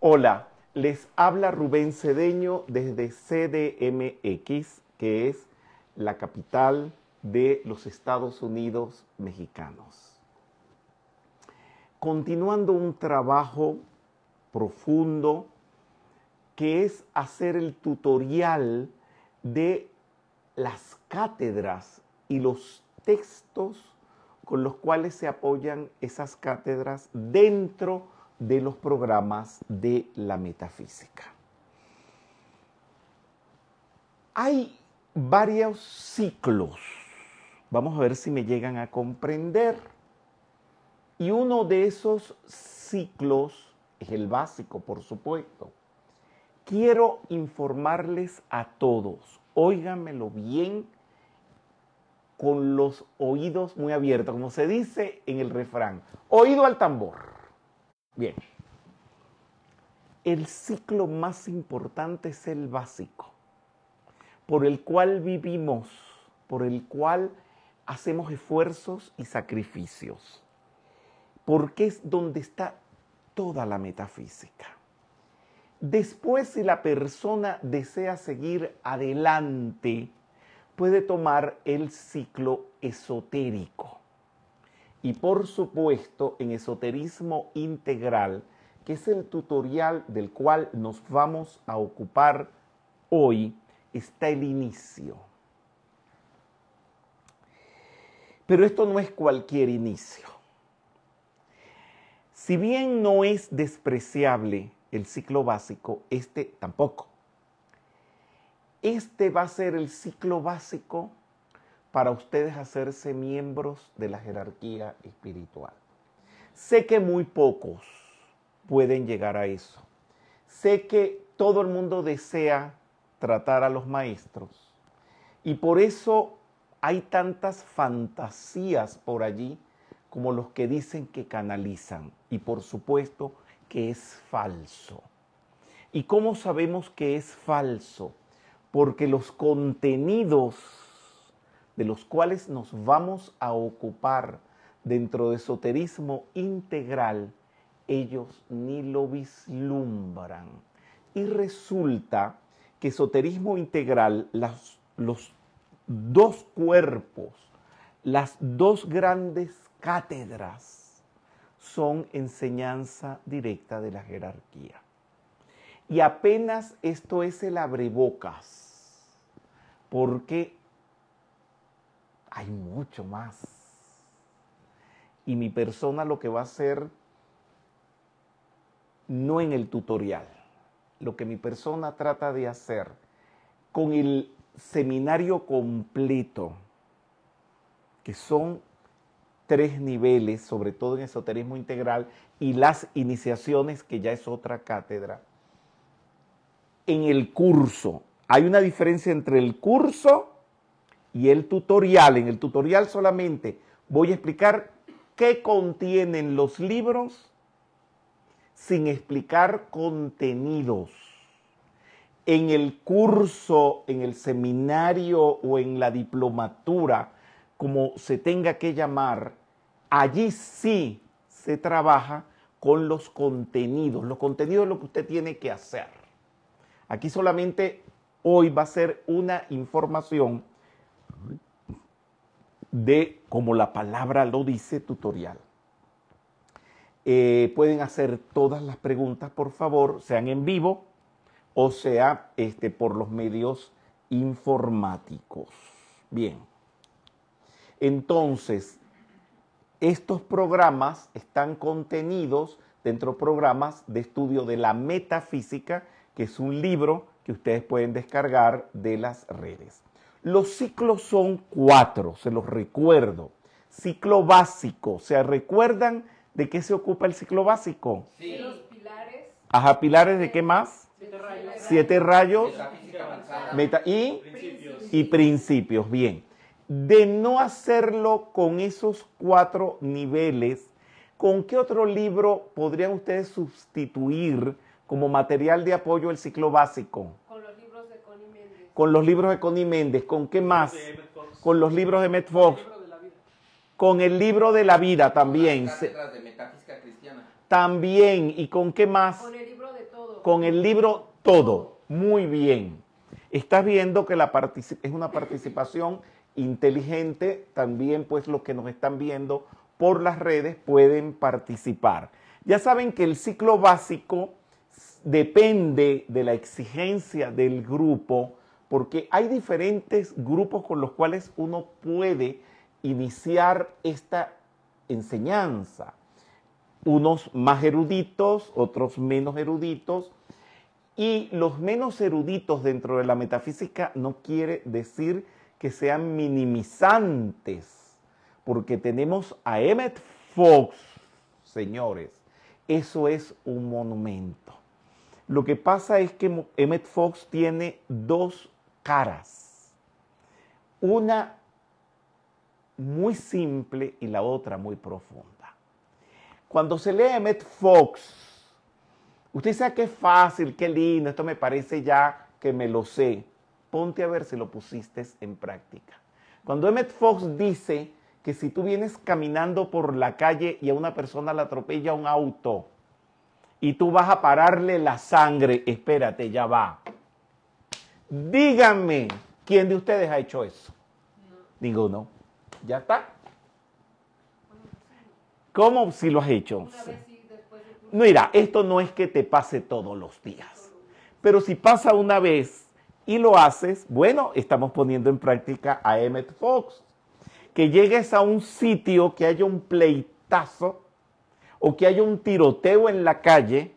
Hola, les habla Rubén Cedeño desde CDMX, que es la capital de los Estados Unidos mexicanos. Continuando un trabajo profundo que es hacer el tutorial de las cátedras y los textos con los cuales se apoyan esas cátedras dentro de los programas de la metafísica. Hay varios ciclos, vamos a ver si me llegan a comprender, y uno de esos ciclos es el básico, por supuesto. Quiero informarles a todos, óiganmelo bien, con los oídos muy abiertos, como se dice en el refrán, oído al tambor. Bien, el ciclo más importante es el básico, por el cual vivimos, por el cual hacemos esfuerzos y sacrificios, porque es donde está toda la metafísica. Después, si la persona desea seguir adelante, puede tomar el ciclo esotérico. Y por supuesto, en esoterismo integral, que es el tutorial del cual nos vamos a ocupar hoy, está el inicio. Pero esto no es cualquier inicio. Si bien no es despreciable el ciclo básico, este tampoco. Este va a ser el ciclo básico para ustedes hacerse miembros de la jerarquía espiritual. Sé que muy pocos pueden llegar a eso. Sé que todo el mundo desea tratar a los maestros y por eso hay tantas fantasías por allí como los que dicen que canalizan y por supuesto que es falso. ¿Y cómo sabemos que es falso? Porque los contenidos de los cuales nos vamos a ocupar dentro de esoterismo integral, ellos ni lo vislumbran. Y resulta que esoterismo integral, los dos cuerpos, las dos grandes cátedras, son enseñanza directa de la jerarquía. Y apenas esto es el abrebocas, porque hay mucho más. Y mi persona lo que va a hacer, no en el tutorial, lo que mi persona trata de hacer con el seminario completo, que son tres niveles, sobre todo en esoterismo integral, y las iniciaciones, que ya es otra cátedra. En el curso, hay una diferencia entre el curso y el tutorial. En el tutorial solamente voy a explicar qué contienen los libros sin explicar contenidos. En el curso, en el seminario o en la diplomatura, como se tenga que llamar, allí sí se trabaja con los contenidos. Los contenidos es lo que usted tiene que hacer. Aquí solamente hoy va a ser una información de, como la palabra lo dice, tutorial. Eh, pueden hacer todas las preguntas, por favor, sean en vivo o sea este, por los medios informáticos. Bien. Entonces, estos programas están contenidos dentro de programas de estudio de la metafísica, que es un libro que ustedes pueden descargar de las redes. Los ciclos son cuatro, se los recuerdo. Ciclo básico, ¿se recuerdan de qué se ocupa el ciclo básico? Sí. Los pilares. Ajá, pilares de qué más? Siete rayos. Siete rayos. Meta y, Principios. y principios. Bien. De no hacerlo con esos cuatro niveles, ¿con qué otro libro podrían ustedes sustituir como material de apoyo el ciclo básico? Con los libros de Connie Méndez. Con los libros de Connie Méndez. ¿Con qué más? Con los libros de Met Fox. Libro de la vida. Con el libro de la vida también. De metafísica cristiana. También. ¿Y con qué más? Con el libro de Tony Con el libro todo. Muy bien. Estás viendo que la es una participación inteligente. También pues los que nos están viendo por las redes pueden participar. Ya saben que el ciclo básico depende de la exigencia del grupo porque hay diferentes grupos con los cuales uno puede iniciar esta enseñanza. Unos más eruditos, otros menos eruditos. Y los menos eruditos dentro de la metafísica no quiere decir que sean minimizantes, porque tenemos a Emmett Fox, señores, eso es un monumento. Lo que pasa es que Emmett Fox tiene dos caras. Una muy simple y la otra muy profunda. Cuando se lee Emmett Fox, usted sabe que es fácil, qué lindo, esto me parece ya que me lo sé. Ponte a ver si lo pusiste en práctica. Cuando Emmett Fox dice que si tú vienes caminando por la calle y a una persona la atropella un auto y tú vas a pararle la sangre, espérate, ya va. Díganme, ¿quién de ustedes ha hecho eso? Ninguno. ¿Ya está? ¿Cómo si lo has hecho? Mira, esto no es que te pase todos los días. Pero si pasa una vez y lo haces, bueno, estamos poniendo en práctica a Emmett Fox. Que llegues a un sitio que haya un pleitazo o que haya un tiroteo en la calle,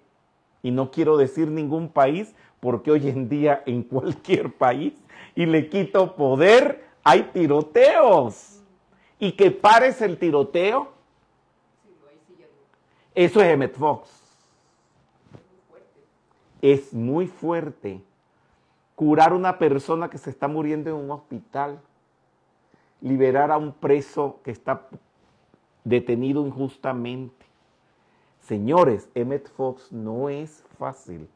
y no quiero decir ningún país porque hoy en día en cualquier país, y le quito poder, hay tiroteos. Y que pares el tiroteo, eso es Emmett Fox. Es muy fuerte. Curar a una persona que se está muriendo en un hospital. Liberar a un preso que está detenido injustamente. Señores, Emmett Fox no es fácil.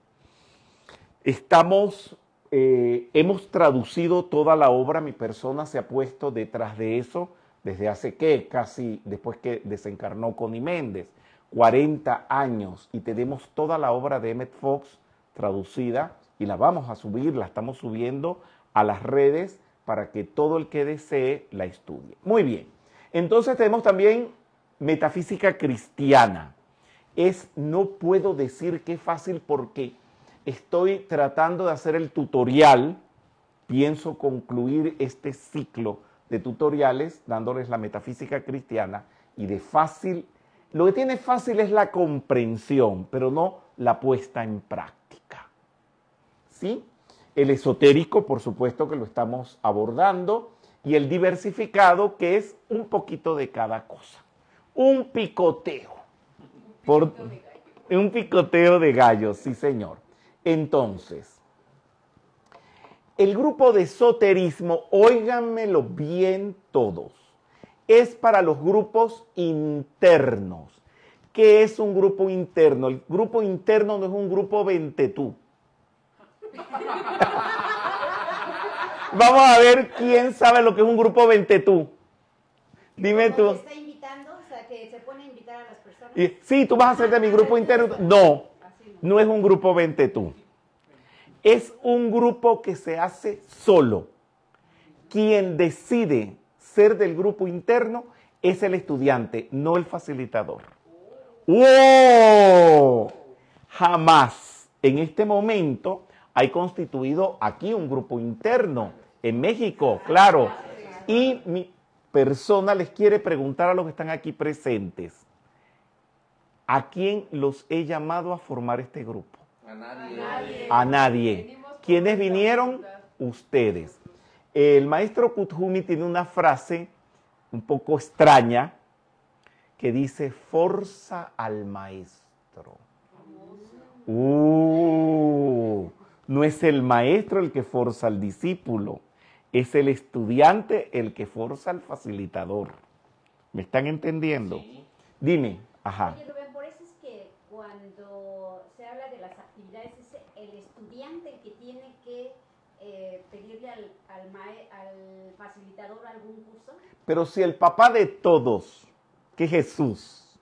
Estamos, eh, hemos traducido toda la obra, mi persona se ha puesto detrás de eso desde hace qué, casi después que desencarnó Connie Méndez, 40 años, y tenemos toda la obra de Emmett Fox traducida y la vamos a subir, la estamos subiendo a las redes para que todo el que desee la estudie. Muy bien, entonces tenemos también metafísica cristiana. Es, no puedo decir que es fácil porque estoy tratando de hacer el tutorial, pienso concluir este ciclo de tutoriales dándoles la metafísica cristiana y de fácil, lo que tiene fácil es la comprensión, pero no la puesta en práctica. ¿Sí? El esotérico, por supuesto que lo estamos abordando, y el diversificado, que es un poquito de cada cosa. Un picoteo. Por, un picoteo de gallos, sí señor. Entonces, el grupo de esoterismo, óiganmelo bien todos, es para los grupos internos. ¿Qué es un grupo interno? El grupo interno no es un grupo ventetú. Vamos a ver quién sabe lo que es un grupo ventetú. Dime tú. está invitando? O sea, que se pone a invitar a las personas. sí, tú vas a ser de mi grupo interno. No, no es un grupo ventetú es un grupo que se hace solo. Quien decide ser del grupo interno es el estudiante, no el facilitador. ¡Wow! Jamás en este momento hay constituido aquí un grupo interno, en México, claro. Y mi persona les quiere preguntar a los que están aquí presentes, ¿a quién los he llamado a formar este grupo? A nadie. A nadie. ¿Quiénes vinieron? Ustedes. El maestro Kuthumi tiene una frase un poco extraña que dice, forza al maestro. Uh, no es el maestro el que forza al discípulo, es el estudiante el que forza al facilitador. ¿Me están entendiendo? Dime, ajá. Al, facilitador algún curso? Pero si el papá de todos, que Jesús,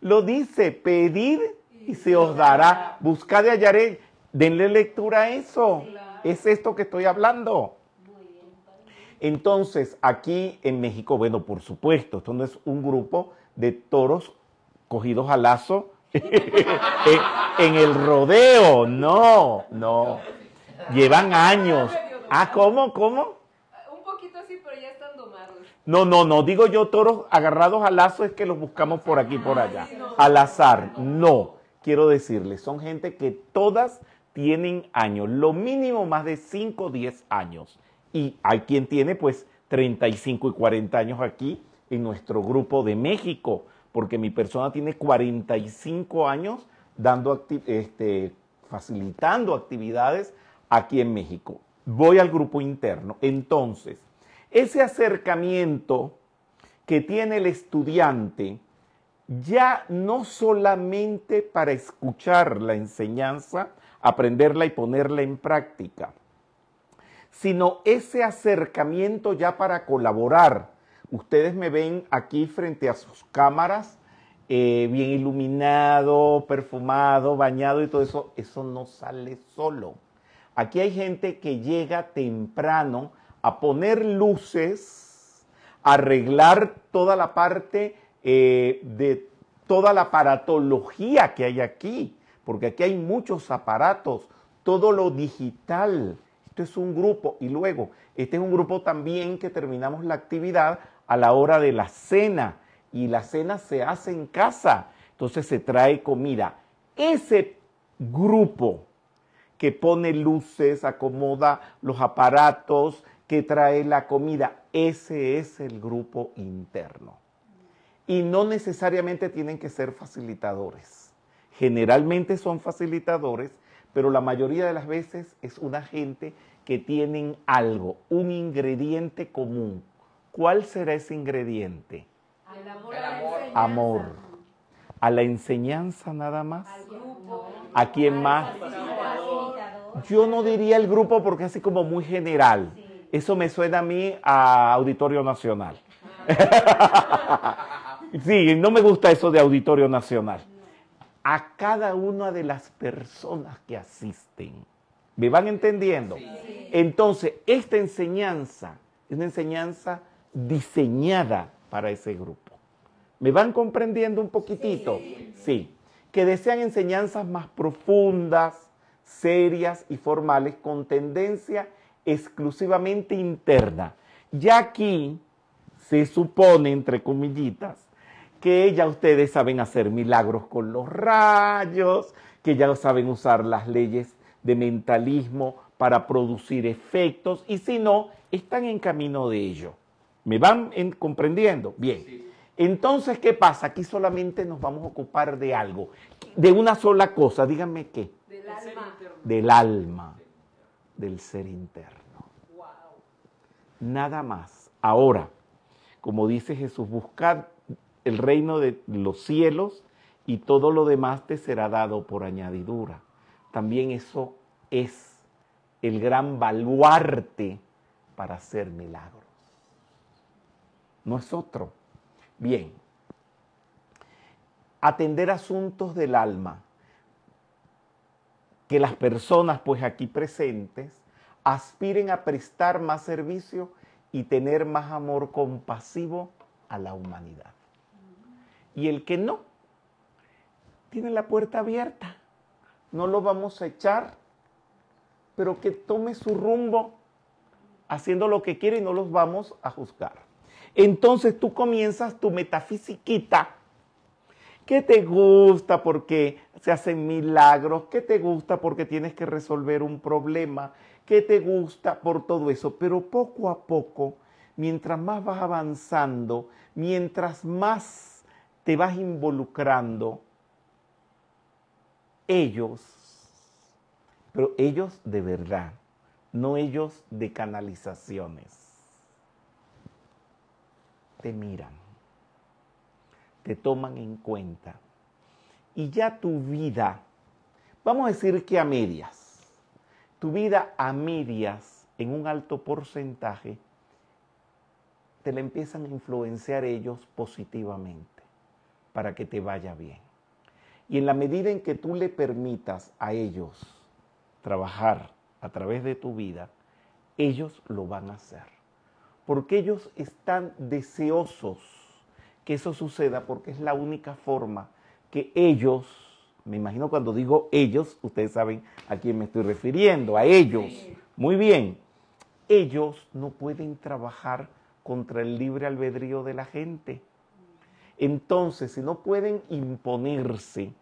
lo dice, pedir y se os dará. Buscad y hallaré. Denle lectura a eso. Claro. Es esto que estoy hablando. Entonces, aquí en México, bueno, por supuesto, esto no es un grupo de toros cogidos a lazo en el rodeo. No, no. Llevan años. Ah, ¿cómo? ¿Cómo? Un poquito así, pero ya están domados. No, no, no. Digo yo toros agarrados a lazo es que los buscamos por aquí, por allá. Al azar. No. Quiero decirles, son gente que todas tienen años. Lo mínimo más de 5 o 10 años. Y hay quien tiene pues 35 y 40 años aquí en nuestro grupo de México, porque mi persona tiene 45 años dando acti- este, facilitando actividades aquí en México. Voy al grupo interno. Entonces, ese acercamiento que tiene el estudiante ya no solamente para escuchar la enseñanza, aprenderla y ponerla en práctica, sino ese acercamiento ya para colaborar. Ustedes me ven aquí frente a sus cámaras, eh, bien iluminado, perfumado, bañado y todo eso. Eso no sale solo. Aquí hay gente que llega temprano a poner luces, a arreglar toda la parte eh, de toda la aparatología que hay aquí, porque aquí hay muchos aparatos, todo lo digital. Esto es un grupo y luego, este es un grupo también que terminamos la actividad a la hora de la cena y la cena se hace en casa, entonces se trae comida. Ese grupo que pone luces, acomoda los aparatos, que trae la comida, ese es el grupo interno. Y no necesariamente tienen que ser facilitadores. Generalmente son facilitadores, pero la mayoría de las veces es una gente que tienen algo, un ingrediente común. ¿Cuál será ese ingrediente? El amor El a la amor. enseñanza. Amor. A la enseñanza nada más. Al grupo. ¿A quién más? Yo no diría el grupo porque es así como muy general. Sí. Eso me suena a mí a Auditorio Nacional. sí, no me gusta eso de Auditorio Nacional. A cada una de las personas que asisten. ¿Me van entendiendo? Entonces, esta enseñanza es una enseñanza diseñada para ese grupo. ¿Me van comprendiendo un poquitito? Sí. Que desean enseñanzas más profundas, serias y formales con tendencia exclusivamente interna. Ya aquí se supone, entre comillitas, que ya ustedes saben hacer milagros con los rayos, que ya saben usar las leyes de mentalismo para producir efectos y si no, están en camino de ello. ¿Me van en- comprendiendo? Bien. Entonces, ¿qué pasa? Aquí solamente nos vamos a ocupar de algo, de una sola cosa, díganme qué, alma. del alma, del ser interno. Nada más. Ahora, como dice Jesús, buscad el reino de los cielos y todo lo demás te será dado por añadidura. También eso es el gran baluarte para hacer milagros. No es otro. Bien. Atender asuntos del alma. Que las personas, pues aquí presentes, aspiren a prestar más servicio y tener más amor compasivo a la humanidad. Y el que no, tiene la puerta abierta. No lo vamos a echar, pero que tome su rumbo haciendo lo que quiere y no los vamos a juzgar. Entonces tú comienzas tu metafisiquita. ¿Qué te gusta porque se hacen milagros? ¿Qué te gusta porque tienes que resolver un problema? ¿Qué te gusta por todo eso? Pero poco a poco, mientras más vas avanzando, mientras más te vas involucrando, ellos, pero ellos de verdad, no ellos de canalizaciones, te miran, te toman en cuenta y ya tu vida, vamos a decir que a medias, tu vida a medias en un alto porcentaje, te la empiezan a influenciar ellos positivamente para que te vaya bien. Y en la medida en que tú le permitas a ellos trabajar a través de tu vida, ellos lo van a hacer. Porque ellos están deseosos que eso suceda porque es la única forma que ellos, me imagino cuando digo ellos, ustedes saben a quién me estoy refiriendo, a ellos. Muy bien, ellos no pueden trabajar contra el libre albedrío de la gente. Entonces, si no pueden imponerse,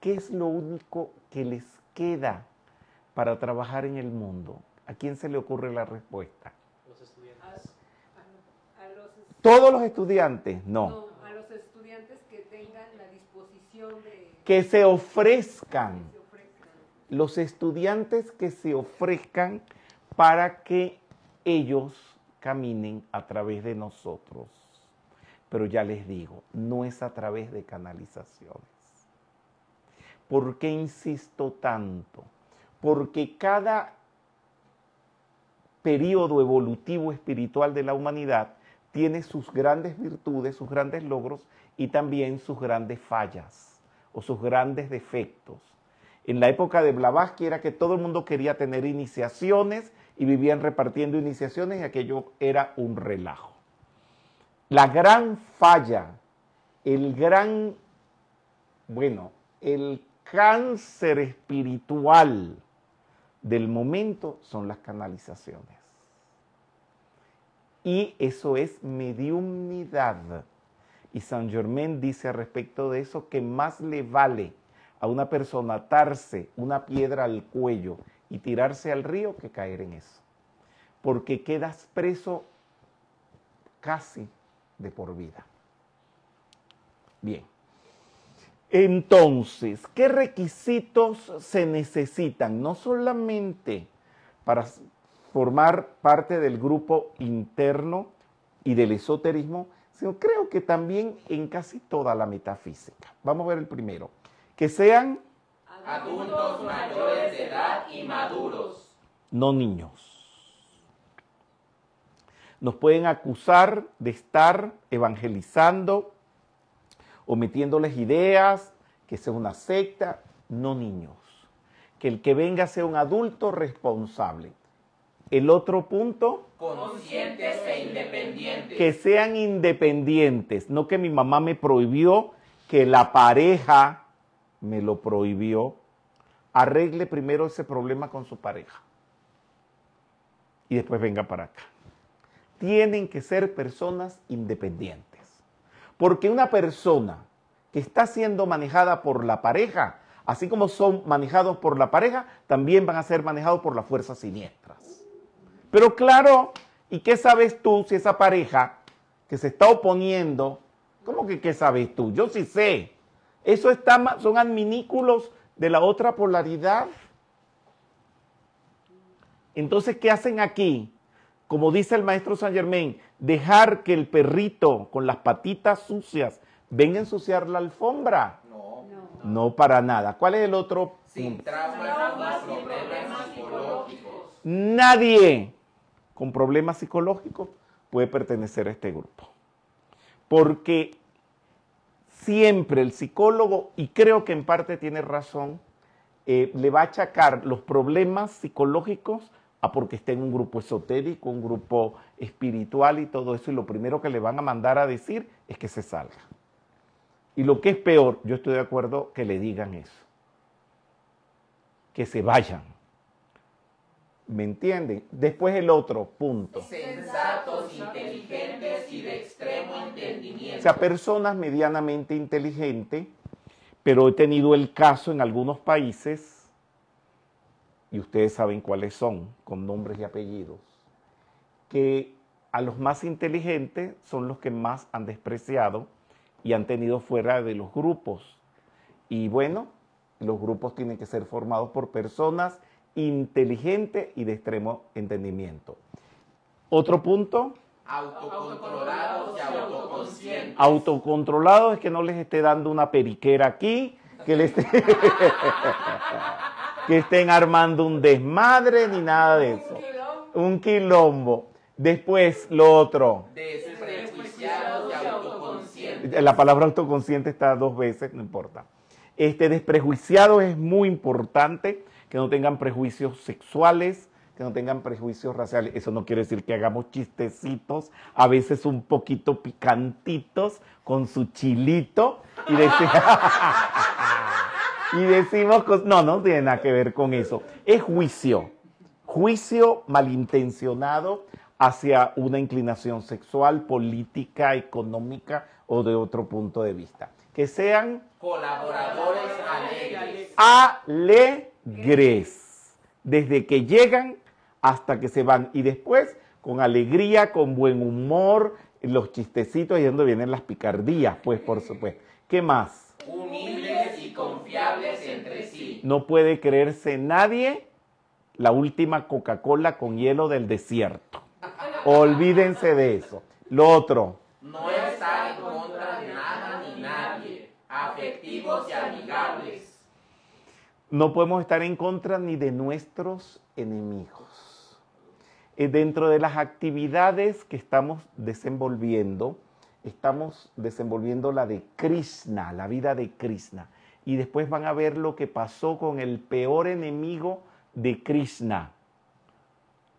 ¿qué es lo único que les queda para trabajar en el mundo? ¿A quién se le ocurre la respuesta? Los A, estudiantes. a- a los, es- ¿Todos los estudiantes? No. no, a los estudiantes que tengan la disposición de Que se ofrezcan. que se ofrezcan. Los estudiantes que se ofrezcan para que ellos caminen a través de nosotros. Pero ya les digo, no es a través de canalizaciones. ¿Por qué insisto tanto? Porque cada periodo evolutivo espiritual de la humanidad tiene sus grandes virtudes, sus grandes logros y también sus grandes fallas o sus grandes defectos. En la época de Blavatsky era que todo el mundo quería tener iniciaciones y vivían repartiendo iniciaciones y aquello era un relajo. La gran falla, el gran, bueno, el cáncer espiritual del momento son las canalizaciones. Y eso es mediumnidad. Y Saint Germain dice respecto de eso que más le vale a una persona atarse una piedra al cuello y tirarse al río que caer en eso. Porque quedas preso casi de por vida. Bien. Entonces, ¿qué requisitos se necesitan? No solamente para formar parte del grupo interno y del esoterismo, sino creo que también en casi toda la metafísica. Vamos a ver el primero. Que sean Adultos mayores de edad y maduros. no niños. Nos pueden acusar de estar evangelizando o metiéndoles ideas, que sea una secta, no niños. Que el que venga sea un adulto responsable. El otro punto, Conscientes e independientes. que sean independientes, no que mi mamá me prohibió, que la pareja me lo prohibió. Arregle primero ese problema con su pareja y después venga para acá. Tienen que ser personas independientes. Porque una persona que está siendo manejada por la pareja, así como son manejados por la pareja, también van a ser manejados por las fuerzas siniestras. Pero claro, ¿y qué sabes tú si esa pareja que se está oponiendo, ¿cómo que qué sabes tú? Yo sí sé. Eso está, son adminículos de la otra polaridad. Entonces, ¿qué hacen aquí? Como dice el maestro Saint Germain, dejar que el perrito con las patitas sucias venga a ensuciar la alfombra. No. No. No para nada. ¿Cuál es el otro Sin punto? traumas problemas psicológicos. Nadie con problemas psicológicos puede pertenecer a este grupo. Porque siempre el psicólogo, y creo que en parte tiene razón, eh, le va a achacar los problemas psicológicos a porque está en un grupo esotérico, un grupo espiritual y todo eso, y lo primero que le van a mandar a decir es que se salga. Y lo que es peor, yo estoy de acuerdo que le digan eso, que se vayan. ¿Me entienden? Después el otro punto. Sensatos, inteligentes y de extremo O entendimiento. sea, personas medianamente inteligentes, pero he tenido el caso en algunos países, y ustedes saben cuáles son, con nombres y apellidos, que a los más inteligentes son los que más han despreciado y han tenido fuera de los grupos. Y bueno, los grupos tienen que ser formados por personas inteligentes y de extremo entendimiento. Otro punto, Autocontrolados y autoconscientes. autocontrolado es que no les esté dando una periquera aquí, que, les esté- que estén armando un desmadre ni nada de eso. Un quilombo. Después, lo otro, Desprejuiciados y autoconscientes. La palabra autoconsciente está dos veces, no importa. Este desprejuiciado es muy importante, que no tengan prejuicios sexuales, que no tengan prejuicios raciales. Eso no quiere decir que hagamos chistecitos, a veces un poquito picantitos, con su chilito, y, y decimos, no, no tiene nada que ver con eso. Es juicio, juicio malintencionado hacia una inclinación sexual, política, económica o de otro punto de vista. Que sean colaboradores alegres. Alegres. Desde que llegan hasta que se van. Y después, con alegría, con buen humor, los chistecitos y donde vienen las picardías, pues por supuesto. ¿Qué más? Humildes y confiables entre sí. No puede creerse nadie la última Coca-Cola con hielo del desierto. Olvídense de eso. Lo otro. No está en contra de nada ni nadie. Afectivos y amigables. No podemos estar en contra ni de nuestros enemigos. Eh, dentro de las actividades que estamos desenvolviendo, estamos desenvolviendo la de Krishna, la vida de Krishna. Y después van a ver lo que pasó con el peor enemigo de Krishna,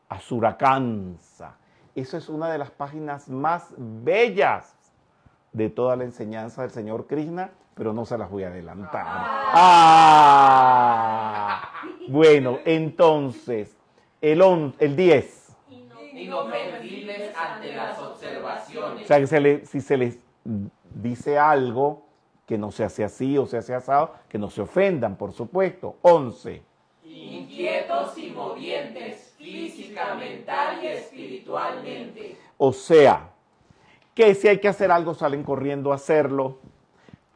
Asurakansa. Eso es una de las páginas más bellas de toda la enseñanza del Señor Krishna, pero no se las voy a adelantar. Ah. Bueno, entonces, el, el 10. Inofensibles ante las observaciones. O sea, que si se les dice algo que no se hace así o se hace asado, que no se ofendan, por supuesto. 11. Inquietos y movientes física, mental y espiritualmente. O sea, que si hay que hacer algo salen corriendo a hacerlo,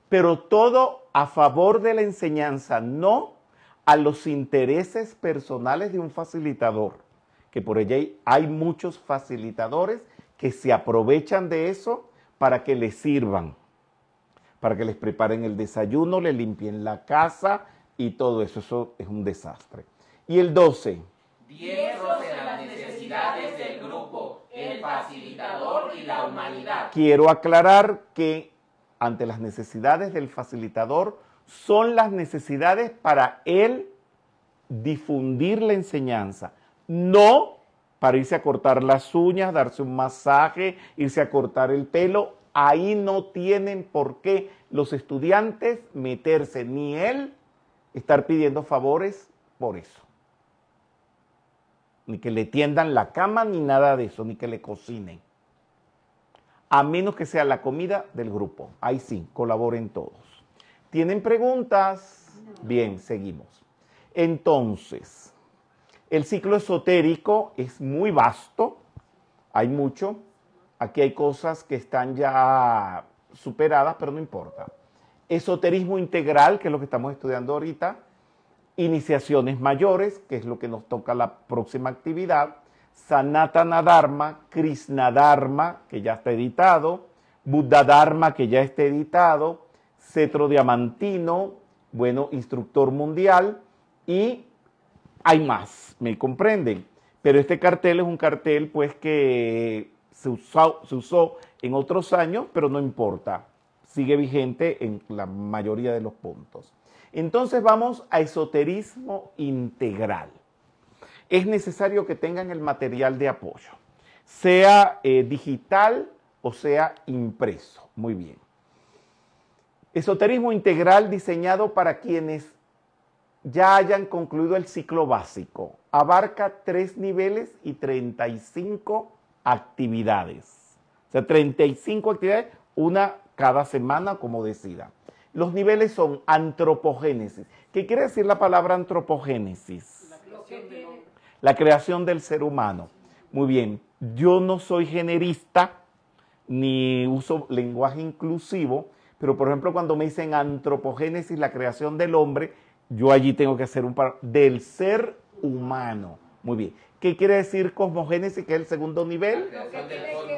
pero todo a favor de la enseñanza, no a los intereses personales de un facilitador, que por ella hay muchos facilitadores que se aprovechan de eso para que les sirvan, para que les preparen el desayuno, le limpien la casa y todo eso, eso es un desastre. Y el 12 diestros en las necesidades del grupo, el facilitador y la humanidad. Quiero aclarar que ante las necesidades del facilitador son las necesidades para él difundir la enseñanza, no para irse a cortar las uñas, darse un masaje, irse a cortar el pelo. Ahí no tienen por qué los estudiantes meterse, ni él estar pidiendo favores por eso ni que le tiendan la cama, ni nada de eso, ni que le cocinen. A menos que sea la comida del grupo. Ahí sí, colaboren todos. ¿Tienen preguntas? Bien, seguimos. Entonces, el ciclo esotérico es muy vasto, hay mucho. Aquí hay cosas que están ya superadas, pero no importa. Esoterismo integral, que es lo que estamos estudiando ahorita, iniciaciones mayores, que es lo que nos toca la próxima actividad, Sanatana Dharma, Krishna Dharma, que ya está editado, Buddha Dharma, que ya está editado, Cetro Diamantino, bueno, instructor mundial, y hay más, me comprenden. Pero este cartel es un cartel pues que se usó, se usó en otros años, pero no importa, sigue vigente en la mayoría de los puntos. Entonces vamos a esoterismo integral. Es necesario que tengan el material de apoyo, sea eh, digital o sea impreso. Muy bien. Esoterismo integral diseñado para quienes ya hayan concluido el ciclo básico. Abarca tres niveles y 35 actividades. O sea, 35 actividades, una cada semana como decida. Los niveles son antropogénesis. ¿Qué quiere decir la palabra antropogénesis? La creación del ser humano. Muy bien, yo no soy generista ni uso lenguaje inclusivo, pero por ejemplo cuando me dicen antropogénesis, la creación del hombre, yo allí tengo que hacer un par del ser humano. Muy bien. ¿Qué quiere decir cosmogénesis, que es el segundo nivel?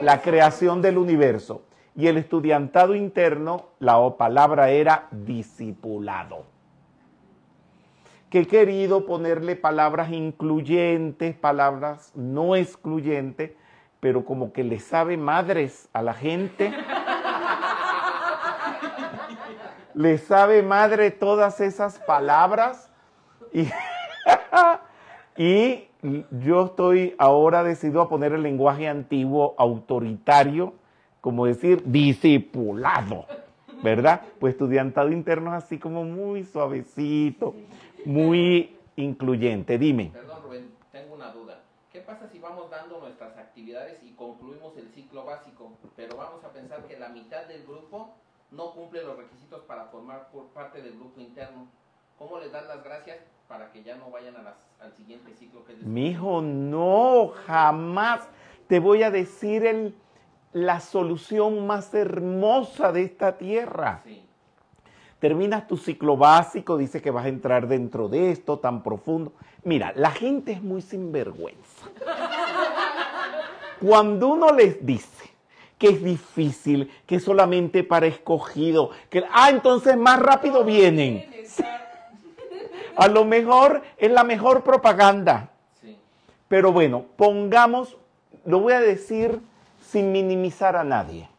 La creación del universo y el estudiantado interno, la palabra era discipulado. Que he querido ponerle palabras incluyentes, palabras no excluyentes, pero como que le sabe madres a la gente. le sabe madre todas esas palabras y, y yo estoy ahora decidido a poner el lenguaje antiguo autoritario, como decir discipulado, ¿verdad? Pues estudiantado interno es así como muy suavecito, muy incluyente. Dime. Perdón, Rubén, tengo una duda. ¿Qué pasa si vamos dando nuestras actividades y concluimos el ciclo básico, pero vamos a pensar que la mitad del grupo no cumple los requisitos para formar por parte del grupo interno? ¿Cómo les dan las gracias para que ya no vayan a las- al siguiente ciclo que Mi hijo, no, jamás te voy a decir el, la solución más hermosa de esta tierra. Sí. Terminas tu ciclo básico, dices que vas a entrar dentro de esto tan profundo. Mira, la gente es muy sinvergüenza. Cuando uno les dice que es difícil, que es solamente para escogido, que, ah, entonces más rápido vienen. A lo mejor es la mejor propaganda. Pero bueno, pongamos, lo voy a decir sin minimizar a nadie,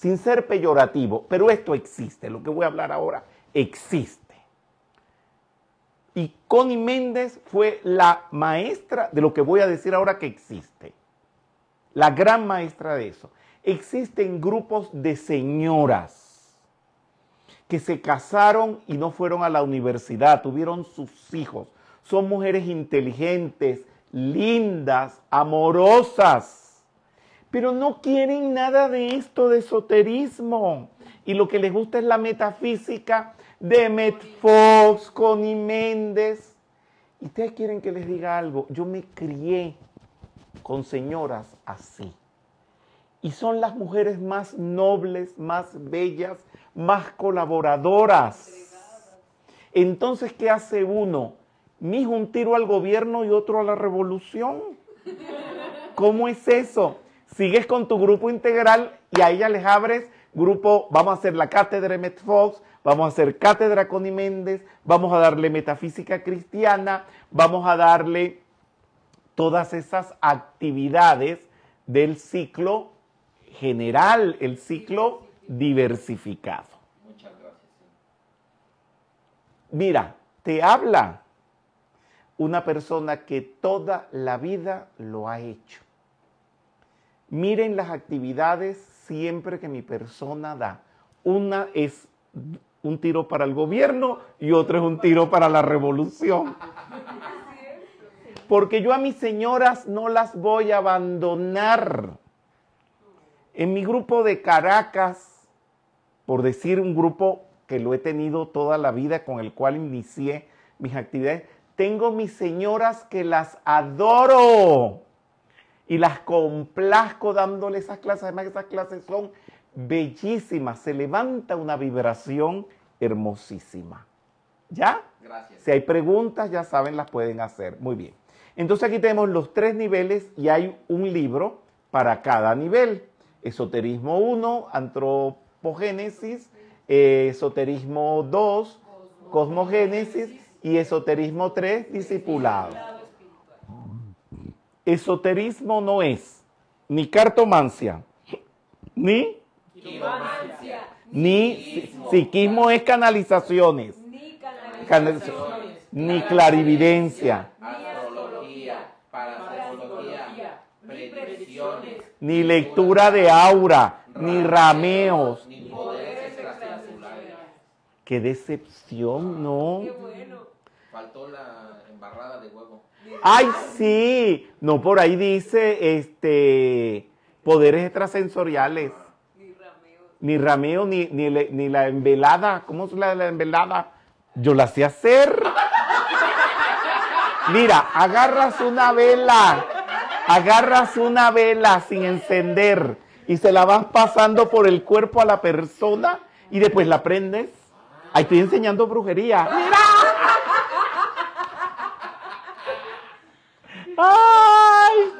sin ser peyorativo, pero esto existe, lo que voy a hablar ahora existe. Y Connie Méndez fue la maestra de lo que voy a decir ahora que existe. La gran maestra de eso. Existen grupos de señoras que se casaron y no fueron a la universidad, tuvieron sus hijos. Son mujeres inteligentes, lindas, amorosas, pero no quieren nada de esto de esoterismo. Y lo que les gusta es la metafísica de Met Fox, Connie Méndez. Y ustedes quieren que les diga algo. Yo me crié con señoras así. Y son las mujeres más nobles, más bellas, más colaboradoras. Entonces, ¿qué hace uno? Mijo, un tiro al gobierno y otro a la revolución. ¿Cómo es eso? Sigues con tu grupo integral y a ella les abres grupo, vamos a hacer la cátedra de Metfox, vamos a hacer cátedra Connie Méndez, vamos a darle metafísica cristiana, vamos a darle todas esas actividades del ciclo general, el ciclo diversificado. Muchas gracias. Mira, te habla una persona que toda la vida lo ha hecho. Miren las actividades siempre que mi persona da. Una es un tiro para el gobierno y otra es un tiro para la revolución. Porque yo a mis señoras no las voy a abandonar. En mi grupo de Caracas, por decir un grupo que lo he tenido toda la vida, con el cual inicié mis actividades, tengo mis señoras que las adoro y las complazco dándole esas clases. Además, esas clases son bellísimas. Se levanta una vibración hermosísima. ¿Ya? Gracias. Si hay preguntas, ya saben, las pueden hacer. Muy bien. Entonces aquí tenemos los tres niveles y hay un libro para cada nivel. Esoterismo 1, antropogénesis, eh, esoterismo 2, cosmogénesis y esoterismo 3, discipulado. Esoterismo no es ni cartomancia, ni, ni psiquismo, psiquismo es canalizaciones, Ni canalizaciones, canalizaciones. ni clarividencia. Astrología. Parapsicología. Predicciones. ni lectura de aura, ni rameos. Ni poderes extrasensoriales. Qué decepción, ¿no? Qué bueno. Faltó la. Ay, sí. No, por ahí dice, este, poderes extrasensoriales. Ni rameo, ni, ni, le- ni la envelada. ¿Cómo es la, la envelada? Yo la sé hacer. Mira, agarras una vela, agarras una vela sin encender y se la vas pasando por el cuerpo a la persona y después la prendes. Ahí estoy enseñando brujería. ¡Mira! ¡Ay!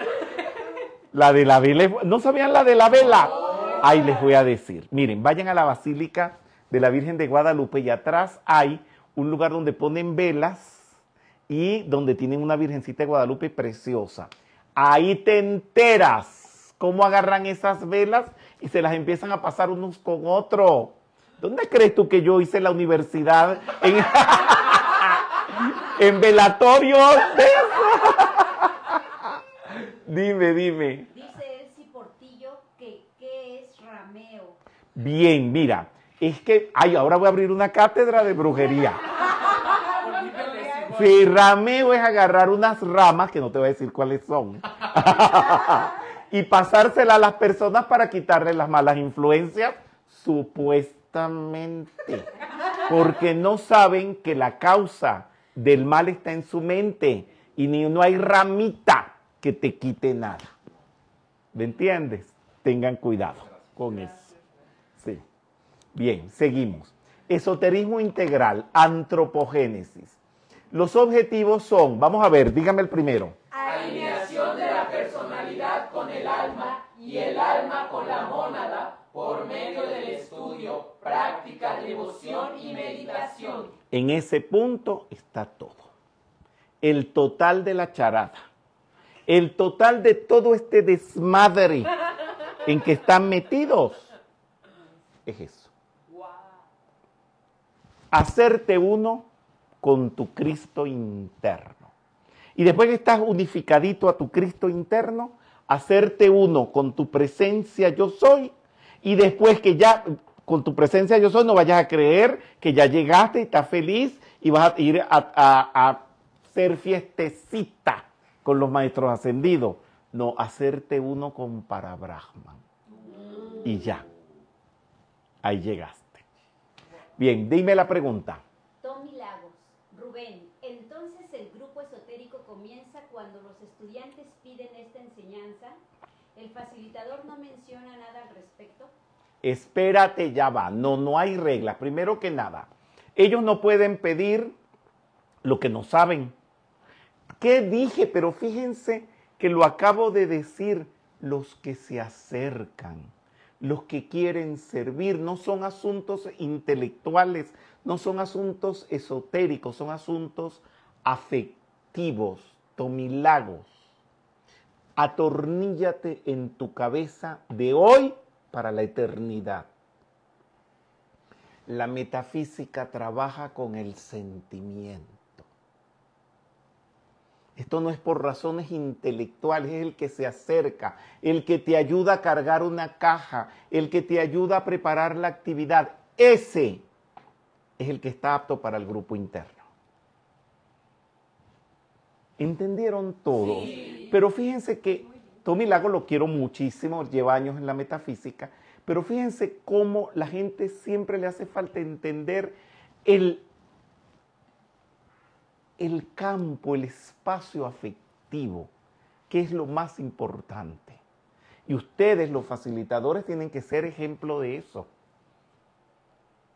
La de la vela. ¿No sabían la de la vela? Ahí les voy a decir. Miren, vayan a la Basílica de la Virgen de Guadalupe y atrás hay un lugar donde ponen velas y donde tienen una Virgencita de Guadalupe preciosa. Ahí te enteras cómo agarran esas velas y se las empiezan a pasar unos con otros. ¿Dónde crees tú que yo hice la universidad? En, en velatorio. Dime, dime. Dice Elsie Portillo que qué es rameo. Bien, mira, es que, ay, ahora voy a abrir una cátedra de brujería. Sí, rameo es agarrar unas ramas, que no te voy a decir cuáles son, y pasársela a las personas para quitarle las malas influencias, supuestamente, porque no saben que la causa del mal está en su mente y ni no hay ramita que te quite nada. ¿Me entiendes? Tengan cuidado con eso. Sí. Bien, seguimos. Esoterismo integral, antropogénesis. Los objetivos son, vamos a ver, dígame el primero. Alineación de la personalidad con el alma y el alma con la mónada por medio del estudio, práctica, devoción y meditación. En ese punto está todo. El total de la charada. El total de todo este desmadre en que están metidos es eso. Hacerte uno con tu Cristo interno. Y después que estás unificadito a tu Cristo interno, hacerte uno con tu presencia yo soy. Y después que ya con tu presencia yo soy, no vayas a creer que ya llegaste y estás feliz y vas a ir a, a, ser fiestecita con los maestros ascendidos. No, hacerte uno con Parabrahman. Y ya. Ahí llegaste. Bien, dime la pregunta. Tommy Lagos. Rubén, entonces el grupo esotérico comienza cuando los estudiantes piden esta enseñanza. ¿El facilitador no menciona nada al respecto? Espérate, ya va. No, no hay reglas. Primero que nada, ellos no pueden pedir lo que no saben. ¿Qué dije? Pero fíjense que lo acabo de decir. Los que se acercan, los que quieren servir, no son asuntos intelectuales, no son asuntos esotéricos, son asuntos afectivos, tomilagos. Atorníllate en tu cabeza de hoy para la eternidad. La metafísica trabaja con el sentimiento. Esto no es por razones intelectuales, es el que se acerca, el que te ayuda a cargar una caja, el que te ayuda a preparar la actividad. Ese es el que está apto para el grupo interno. ¿Entendieron todo? Pero fíjense que Tommy Lago lo quiero muchísimo, lleva años en la metafísica, pero fíjense cómo la gente siempre le hace falta entender el, el campo, el espacio afectivo, que es lo más importante. Y ustedes, los facilitadores, tienen que ser ejemplo de eso.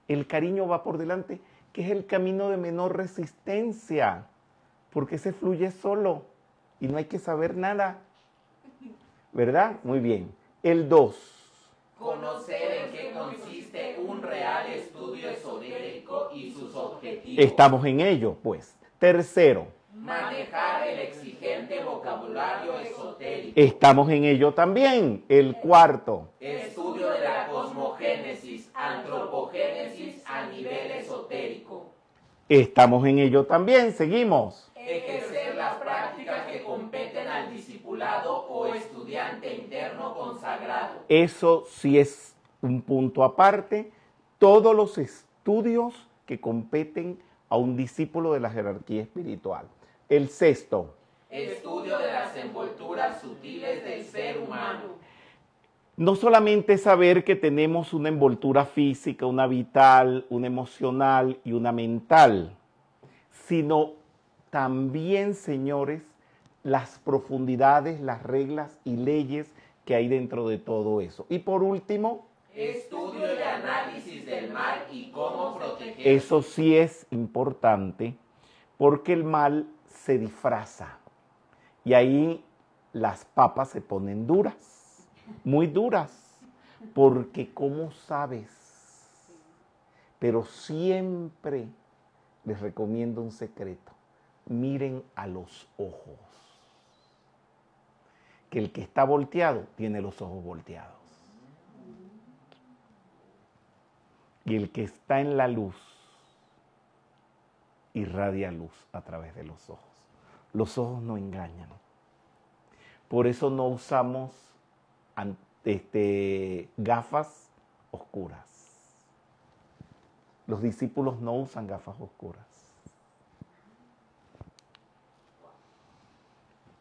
El cariño va por delante, que es el camino de menor resistencia, porque se fluye solo y no hay que saber nada. ¿Verdad? Muy bien. El 2. Conocer en qué consiste un real estudio esotérico y sus objetivos. Estamos en ello, pues. Tercero. Manejar el exigente vocabulario esotérico. Estamos en ello también. El cuarto. Estudio de la cosmogénesis, antropogénesis a nivel esotérico. Estamos en ello también. Seguimos. Ejercer las prácticas que competen al discipulado o estudiante interno consagrado. Eso sí es un punto aparte. Todos los estudios que competen a un discípulo de la jerarquía espiritual. El sexto. Estudio de las envolturas sutiles del ser humano. No solamente saber que tenemos una envoltura física, una vital, una emocional y una mental, sino también, señores, las profundidades, las reglas y leyes que hay dentro de todo eso. Y por último, Estudio y análisis del mal y cómo proteger. eso sí es importante porque el mal se disfraza y ahí las papas se ponen duras, muy duras, porque ¿cómo sabes? Pero siempre les recomiendo un secreto, miren a los ojos, que el que está volteado tiene los ojos volteados. Y el que está en la luz irradia luz a través de los ojos. Los ojos no engañan. Por eso no usamos este, gafas oscuras. Los discípulos no usan gafas oscuras.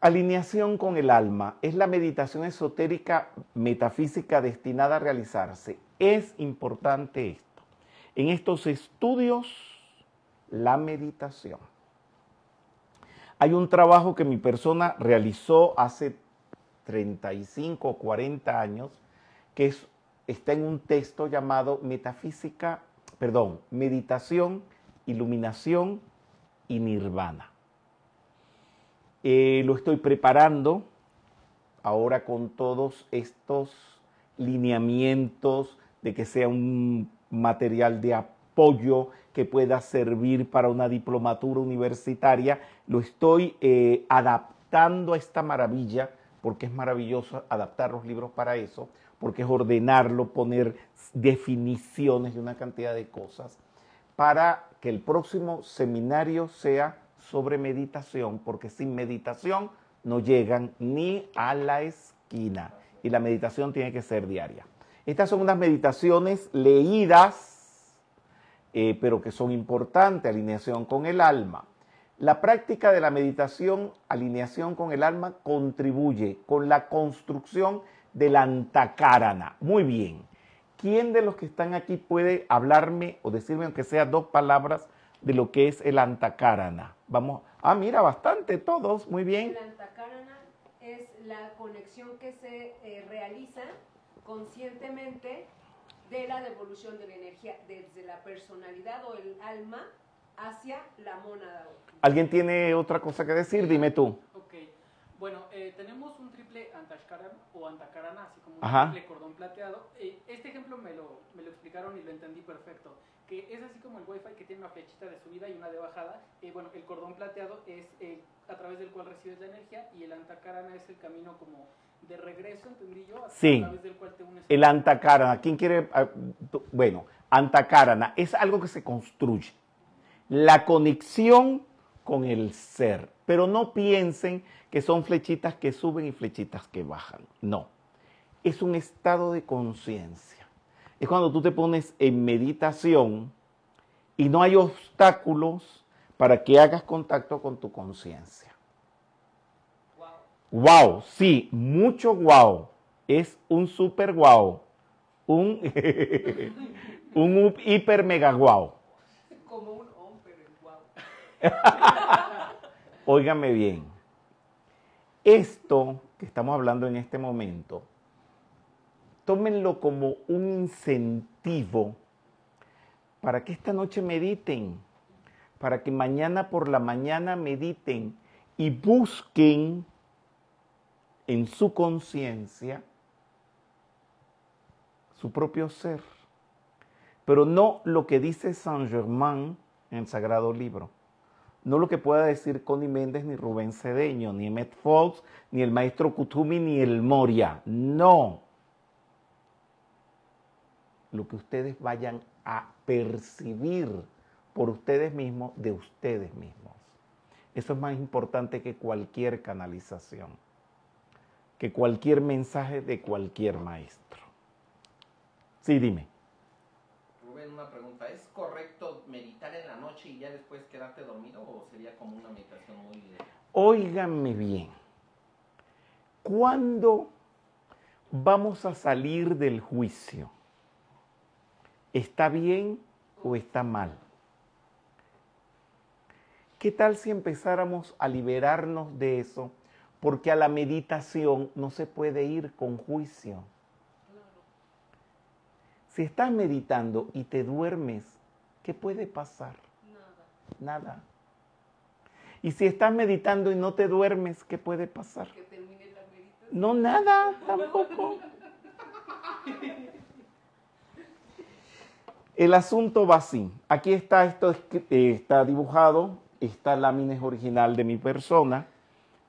Alineación con el alma es la meditación esotérica metafísica destinada a realizarse. Es importante esto. En estos estudios, la meditación. Hay un trabajo que mi persona realizó hace 35 o 40 años que es, está en un texto llamado Metafísica, perdón, Meditación, Iluminación y Nirvana. Eh, lo estoy preparando ahora con todos estos lineamientos de que sea un material de apoyo que pueda servir para una diplomatura universitaria. Lo estoy eh, adaptando a esta maravilla, porque es maravilloso adaptar los libros para eso, porque es ordenarlo, poner definiciones de una cantidad de cosas, para que el próximo seminario sea sobre meditación, porque sin meditación no llegan ni a la esquina. Y la meditación tiene que ser diaria. Estas son unas meditaciones leídas, eh, pero que son importantes, alineación con el alma. La práctica de la meditación, alineación con el alma, contribuye con la construcción de la. Muy bien. ¿Quién de los que están aquí puede hablarme o decirme, aunque sea dos palabras, de lo que es el antacarana. Vamos, ah, mira, bastante todos, muy bien. El antacarana es la conexión que se eh, realiza conscientemente de la devolución de la energía desde la personalidad o el alma hacia la mónada. ¿Alguien tiene otra cosa que decir? Dime tú. Ok. Bueno, eh, tenemos un triple antashkaran o antacarana, así como un triple cordón plateado. Eh, este ejemplo me lo, me lo explicaron y lo entendí perfecto que es así como el Wi-Fi que tiene una flechita de subida y una de bajada. Eh, bueno, el cordón plateado es a través del cual recibes la energía y el antacarana es el camino como de regreso, entendí yo, a, través del cual te unes. El antacarana, ¿quién quiere? Ah, bueno, antacarana es algo que se construye. La conexión con el ser. Pero no piensen que son flechitas que suben y flechitas que bajan. No. Es un estado de conciencia es cuando tú te pones en meditación y no hay obstáculos para que hagas contacto con tu conciencia. Wow. sí, mucho wow. Es un super wow. Un, un hiper mega wow. Como un hombre wow. Óigame bien. Esto que estamos hablando en este momento tómenlo como un incentivo para que esta noche mediten, para que mañana por la mañana mediten y busquen en su conciencia su propio ser, pero no lo que dice Saint Germain en el Sagrado Libro, no lo que pueda decir Connie Méndez, ni Rubén Cedeño, ni Emmet Fox, ni el maestro Kutumi, ni el Moria, no. Lo que ustedes vayan a percibir por ustedes mismos de ustedes mismos. Eso es más importante que cualquier canalización, que cualquier mensaje de cualquier maestro. Sí, dime. Rubén, una pregunta. ¿Es correcto meditar en la noche y ya después quedarte dormido o sería como una meditación muy... Óiganme bien. ¿Cuándo vamos a salir del juicio? ¿Está bien o está mal? ¿Qué tal si empezáramos a liberarnos de eso? Porque a la meditación no se puede ir con juicio. Si estás meditando y te duermes, ¿qué puede pasar? Nada. Nada. Y si estás meditando y no te duermes, ¿qué puede pasar? Que termine la meditación. No, nada, tampoco. El asunto va así. Aquí está, esto eh, está dibujado, esta lámina es original de mi persona.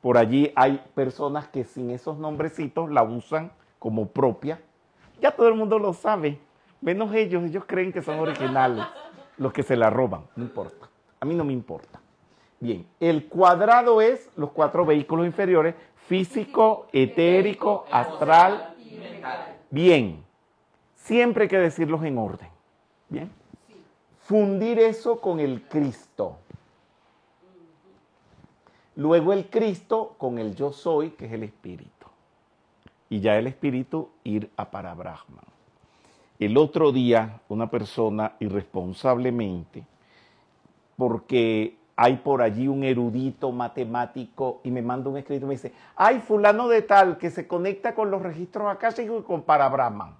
Por allí hay personas que sin esos nombrecitos la usan como propia. Ya todo el mundo lo sabe. Menos ellos, ellos creen que son originales, los que se la roban, no importa. A mí no me importa. Bien, el cuadrado es los cuatro vehículos inferiores, físico, etérico, astral. Bien, siempre hay que decirlos en orden. Bien. Fundir eso con el Cristo. Luego el Cristo con el yo soy, que es el Espíritu. Y ya el Espíritu ir a para Brahman. El otro día una persona irresponsablemente, porque hay por allí un erudito matemático y me manda un escrito y me dice, hay fulano de tal que se conecta con los registros acá y con para Brahman.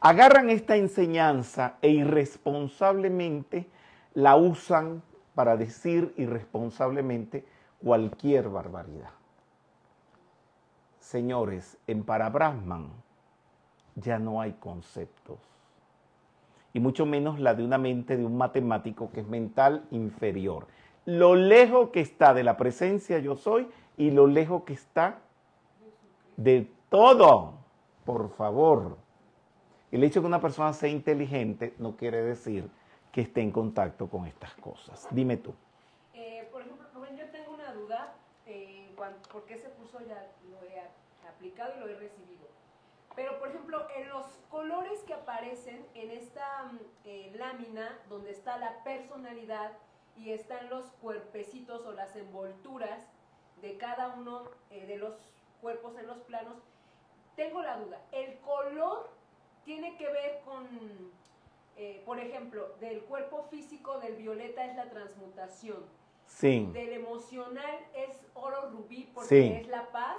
Agarran esta enseñanza e irresponsablemente la usan para decir irresponsablemente cualquier barbaridad. Señores, en Parabrahman ya no hay conceptos, y mucho menos la de una mente de un matemático que es mental inferior. Lo lejos que está de la presencia yo soy y lo lejos que está de todo, por favor. El hecho de que una persona sea inteligente no quiere decir que esté en contacto con estas cosas. Dime tú. Eh, por ejemplo, yo tengo una duda, eh, porque ese curso ya lo he aplicado y lo he recibido. Pero, por ejemplo, en los colores que aparecen en esta mm, eh, lámina, donde está la personalidad y están los cuerpecitos o las envolturas de cada uno de los cuerpos en los planos, tengo la duda, ¿el color tiene que ver con eh, por ejemplo, del cuerpo físico del violeta es la transmutación. Sí. Del emocional es oro rubí porque es la paz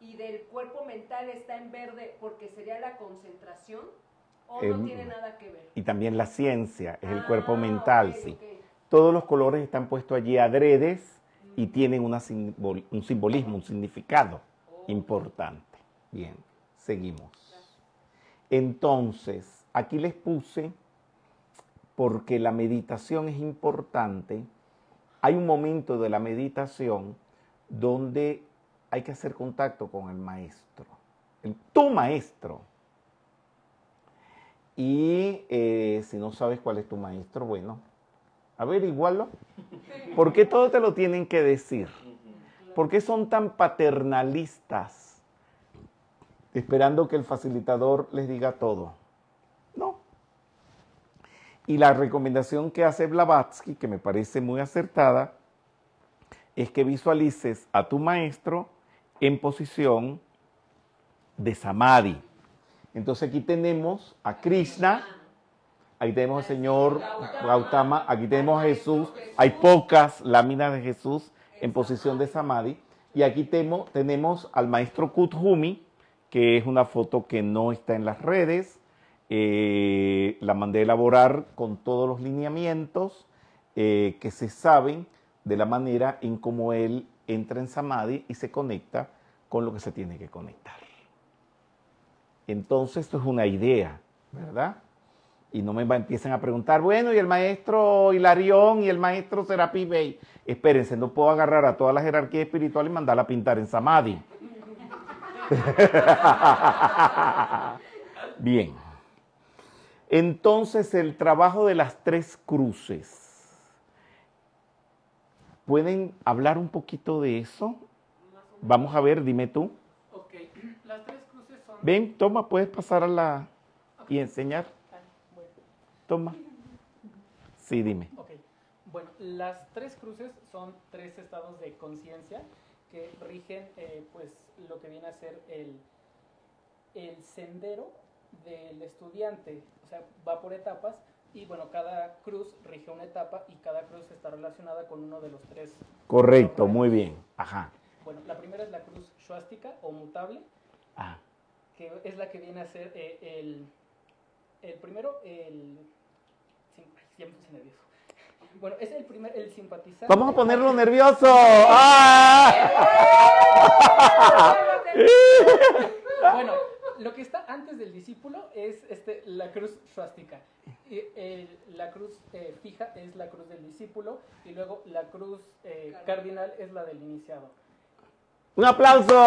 y del cuerpo mental está en verde porque sería la concentración o no em, tiene nada que ver. Y también la ciencia es el cuerpo ah, mental, sí. Todos los colores están puestos allí adredes y mm. tienen una un simbolismo, un significado oh. importante. Bien, seguimos. Entonces, aquí les puse porque la meditación es importante, hay un momento de la meditación donde hay que hacer contacto con el maestro, tu maestro. Y eh, si no sabes cuál es tu maestro, bueno, averigualo. ¿Por qué todo te lo tienen que decir? ¿Por qué son tan paternalistas? Esperando que el facilitador les diga todo. Y la recomendación que hace Blavatsky, que me parece muy acertada, es que visualices a tu maestro en posición de samadhi. Entonces aquí tenemos a Krishna, aquí tenemos al Señor Gautama, aquí tenemos a Jesús, hay pocas láminas de Jesús en posición de samadhi, y aquí tenemos al maestro Kuthumi, que es una foto que no está en las redes, eh, la mandé a elaborar con todos los lineamientos eh, que se saben de la manera en cómo él entra en Samadhi y se conecta con lo que se tiene que conectar. Entonces, esto es una idea, ¿verdad? Y no me empiecen a preguntar, bueno, y el maestro Hilarión y el maestro Serapi Bey. Espérense, no puedo agarrar a toda la jerarquía espiritual y mandarla a pintar en Samadhi. Bien. Entonces el trabajo de las tres cruces. ¿Pueden hablar un poquito de eso? Vamos a ver, dime tú. Ok, las tres cruces son... Ven, toma, puedes pasar a la... y enseñar. Toma. Sí, dime. Ok, bueno, las tres cruces son tres estados de conciencia que rigen eh, pues lo que viene a ser el, el sendero del estudiante, o sea, va por etapas y bueno, cada cruz rige una etapa y cada cruz está relacionada con uno de los tres. Correcto, muy bien. Ajá. Bueno, la primera es la cruz swastika o mutable, Ajá. que es la que viene a ser eh, el, el primero, el... Ya me puse nervioso. Bueno, es el primer, el simpatizante. Vamos a ponerlo nervioso. ¡Ah! bueno, lo que está antes del discípulo es este, la cruz swastika. la cruz eh, fija es la cruz del discípulo y luego la cruz eh, cardinal es la del iniciado. ¡Un aplauso!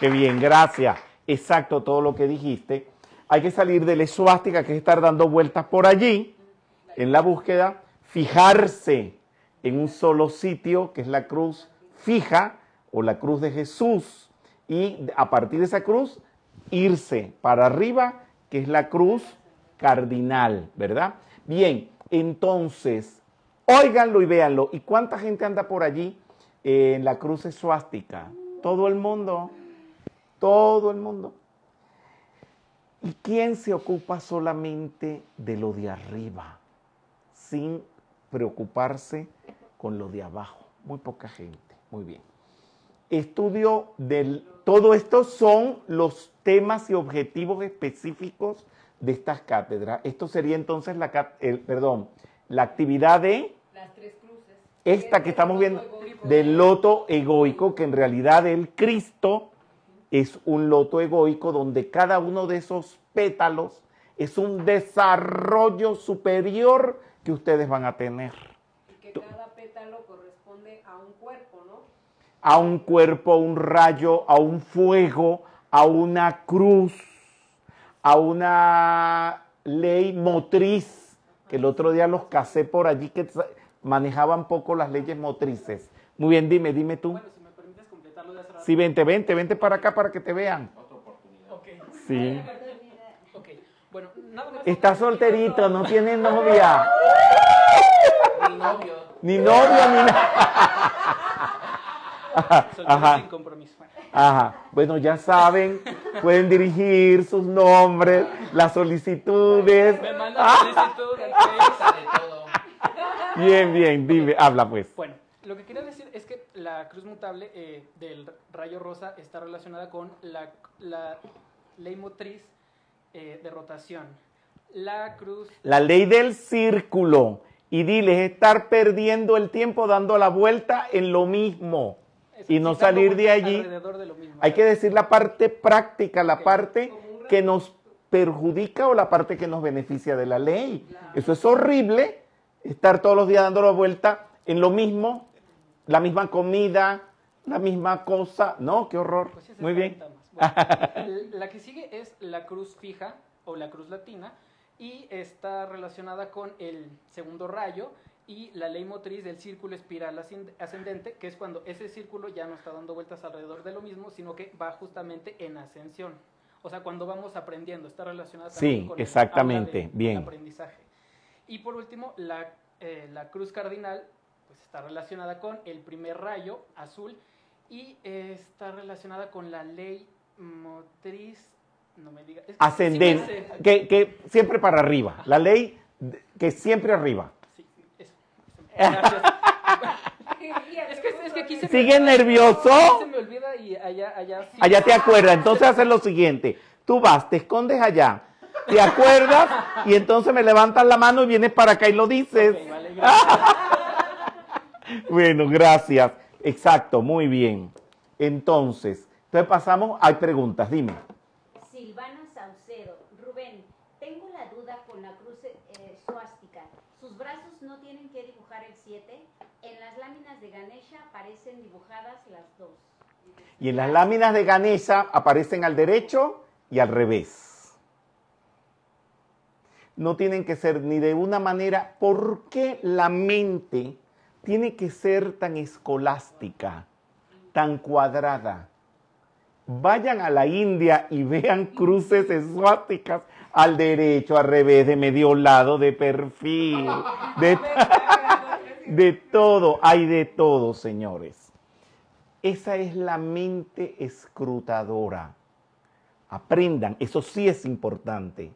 ¡Qué bien, gracias! exacto todo lo que dijiste. Hay que salir de la esvástica, que es estar dando vueltas por allí, en la búsqueda, fijarse en un solo sitio, que es la cruz fija o la cruz de Jesús, y a partir de esa cruz, irse para arriba, que es la cruz cardinal, ¿verdad? Bien, entonces, óiganlo y véanlo. ¿Y cuánta gente anda por allí en la cruz esvástica? Todo el mundo, todo el mundo. ¿Y quién se ocupa solamente de lo de arriba, sin preocuparse con lo de abajo? Muy poca gente. Muy bien. Estudio del... Todo esto son los temas y objetivos específicos de estas cátedras. Esto sería entonces la, perdón, la actividad de... Las tres cruces. Esta que estamos viendo, del loto egoico, que en realidad el Cristo es un loto egoico donde cada uno de esos pétalos es un desarrollo superior que ustedes van a tener. Y que cada pétalo corresponde a un cuerpo, ¿no? A un cuerpo, a un rayo, a un fuego, a una cruz, a una ley motriz, que el otro día los casé por allí que manejaban poco las leyes motrices. Muy bien, dime, dime tú. Bueno, si me permites completarlo de hace Sí, vente, vente, vente para acá para que te vean. Otra oportunidad. Ok, Sí. ok. Bueno, nada más. Está solterito, no tiene novia. Mi novio. Ni novio, ni nada. Ajá. sin compromiso. Ajá. Bueno, ya saben, pueden dirigir sus nombres, las solicitudes. Me manda solicitud al Face. Pasa de todo. Bien, bien, dime, habla pues. Bueno, lo que quería decir es que la cruz mutable eh, del rayo rosa está relacionada con la, la ley motriz eh, de rotación. La cruz La ley del círculo. Y diles, estar perdiendo el tiempo dando la vuelta en lo mismo. Y no salir de allí. de. Hay que decir la parte práctica, la parte que nos perjudica o la parte que nos beneficia de la ley. Eso es horrible, estar todos los días dando la vuelta en lo mismo, la misma comida, la misma cosa. No, qué horror. Pues Muy bien. Bueno, la que sigue es la cruz fija o la cruz latina y está relacionada con el segundo rayo y la ley motriz del círculo espiral ascend- ascendente, que es cuando ese círculo ya no está dando vueltas alrededor de lo mismo, sino que va justamente en ascensión. O sea, cuando vamos aprendiendo, está relacionada también Sí, con el exactamente, aula de- bien. del aprendizaje. Y por último, la, eh, la cruz cardinal pues está relacionada con el primer rayo azul y eh, está relacionada con la ley motriz, no me es que me Ascendente, que, que siempre para arriba. La ley que siempre arriba. Sí, eso. eso. Gracias. es, que, es que aquí se me ¿Sigue nervioso? aquí se me olvida y allá, allá sí. Allá te acuerdas. Entonces haces lo siguiente. Tú vas, te escondes allá, te acuerdas y entonces me levantas la mano y vienes para acá y lo dices. Ok, vale, gracias. Bueno, gracias. Exacto, muy bien. Entonces, entonces pasamos, hay preguntas, dime. Silvana Saucedo. Rubén, tengo la duda con la cruz eh, suástica. ¿Sus brazos no tienen que dibujar el 7? En las láminas de Ganesha aparecen dibujadas las dos. Y en las láminas de Ganesha aparecen al derecho y al revés. No tienen que ser ni de una manera, ¿por qué la mente tiene que ser tan escolástica, tan cuadrada? Vayan a la India y vean cruces esvásticas al derecho, al revés, de medio lado, de perfil, de, de todo, hay de todo, señores. Esa es la mente escrutadora. Aprendan, eso sí es importante.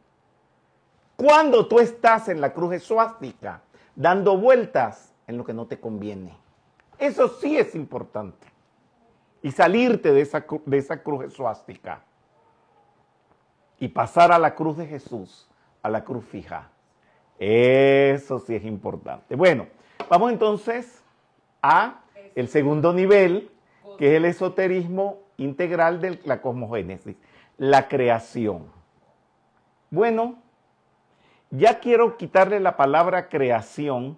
Cuando tú estás en la cruz esvástica, dando vueltas en lo que no te conviene. Eso sí es importante. Y salirte de esa, de esa cruz esvástica. Y pasar a la cruz de Jesús, a la cruz fija. Eso sí es importante. Bueno, vamos entonces a el segundo nivel, que es el esoterismo integral de la cosmogénesis, la creación. Bueno, ya quiero quitarle la palabra creación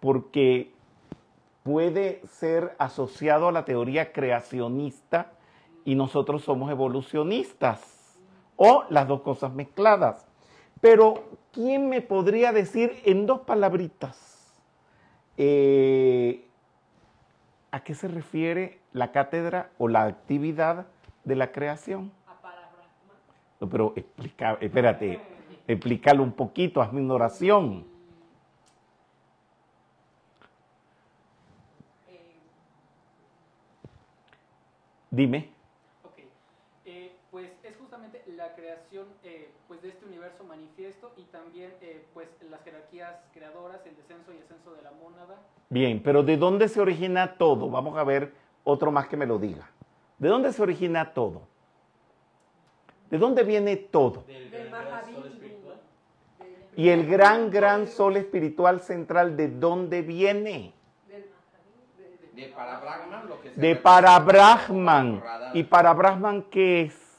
porque puede ser asociado a la teoría creacionista y nosotros somos evolucionistas o las dos cosas mezcladas. Pero, ¿quién me podría decir en dos palabritas eh, a qué se refiere la cátedra o la actividad de la creación? No, pero explica, espérate, explícalo un poquito, hazme una oración. Dime. Ok, eh, pues es justamente la creación eh, pues de este universo manifiesto y también eh, pues las jerarquías creadoras, el descenso y ascenso de la mónada. Bien, pero ¿de dónde se origina todo? Vamos a ver otro más que me lo diga. ¿De dónde se origina todo? ¿De dónde viene todo? Del gran sol espiritual. Y el gran, gran sol espiritual central, ¿de dónde viene? De para Brahman, lo que se De para Brahman. ¿Y para Brahman qué es?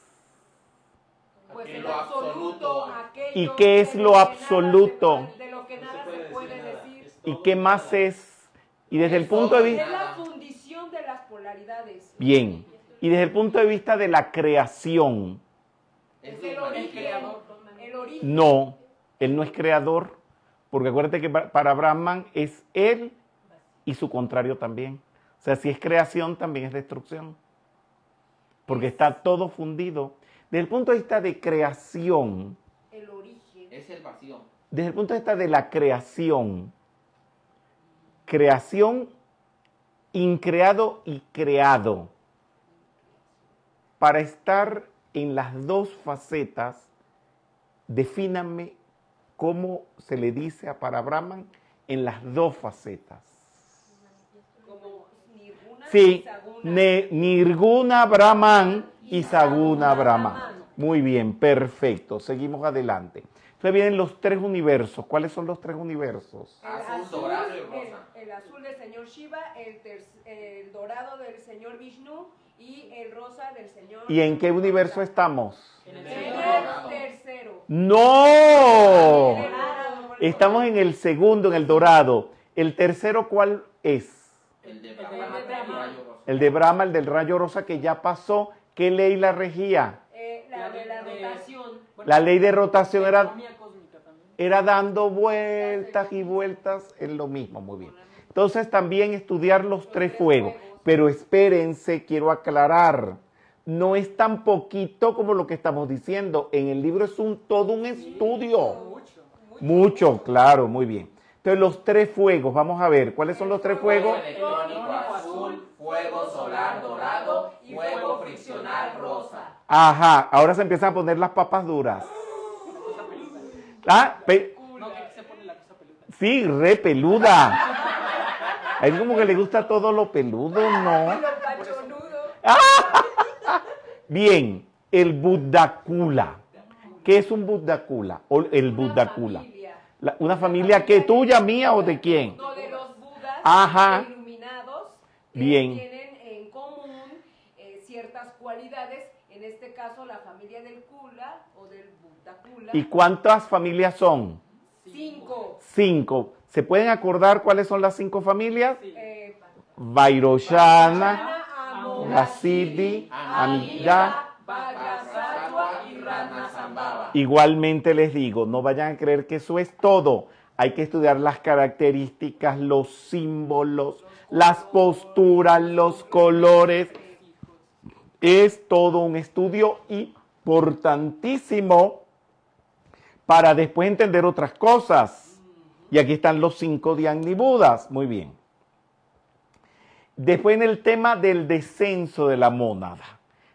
Pues Aquello el absoluto, aquello ¿Y qué es lo absoluto? se puede- de lo que nada se puede decir. ¿Y qué más es? Y desde el punto de Es vista... la fundición de las polaridades. Bien. Y desde el punto de vista de la creación, Es Es el el origen. creador. El origen. no, él no es creador, porque acuérdate que pa- para Brahman es él y su contrario también. O sea, si es creación, también es destrucción. Porque está todo fundido. Desde el punto de vista de creación, El origen. Es el vacío. desde el punto de vista de la creación, creación, increado y creado, para estar en las dos facetas, defíname cómo se le dice a para Brahman en las dos facetas. Como nirguna Sí, ne- Nirguna Brahman y Saguna Brahman. Muy bien, perfecto. Seguimos adelante. Entonces vienen los tres universos. ¿Cuáles son los tres universos? El Azul, dorado y rosa. El, el azul del señor Shiva, el, ter- el dorado del señor Vishnu y el rosa del señor. ¿Y en qué universo estamos? En el tercero. ¡No! Estamos en el segundo, en el dorado. ¿El tercero cuál es? El de El de Brahman, el Brahman. rayo rosa. El de Brahma, el del rayo rosa que ya pasó. ¿Qué ley la regía? Eh, la de la rotación. Bueno, La ley de rotación era economía cósmica también. era dando vueltas y vueltas en lo mismo, muy bien. Entonces también estudiar los tres fuegos. Pero espérense, quiero aclarar, no es tan poquito como lo que estamos diciendo. En el libro es un todo un estudio. Mucho. Mucho, claro, muy bien. Entonces los tres fuegos, vamos a ver, ¿cuáles son los tres fuegos? Fuego electrónico azul, fuego solar dorado, fuego friccional rosa. Ajá, ahora se empiezan a poner las papas duras. Ah, pe- No, que se pone la cosa peluda. sí, re peluda. A él como que le gusta todo lo peludo, ¿no? Lo. Bien, el Buddhakula. ¿Qué es un Buddhakula? O el Una Buddhakula. familia. La- ¿Una familia que tuya, mía o de quién? No, de los budas Ajá. iluminados Bien. tienen en común eh, ciertas cualidades, en este caso la familia del Kula o del Buddha Kula. ¿Y cuántas familias son? Cinco. Cinco. ¿Se pueden acordar cuáles son las cinco familias? Eh, Vairoshana, Gasidi, Amida. Igualmente les digo, no vayan a creer que eso es todo. Hay que estudiar las características, los símbolos, las posturas, los colores. Es todo un estudio importantísimo para después entender otras cosas. Y aquí están los cinco Budas. Muy bien. Después en el tema del descenso de la mónada.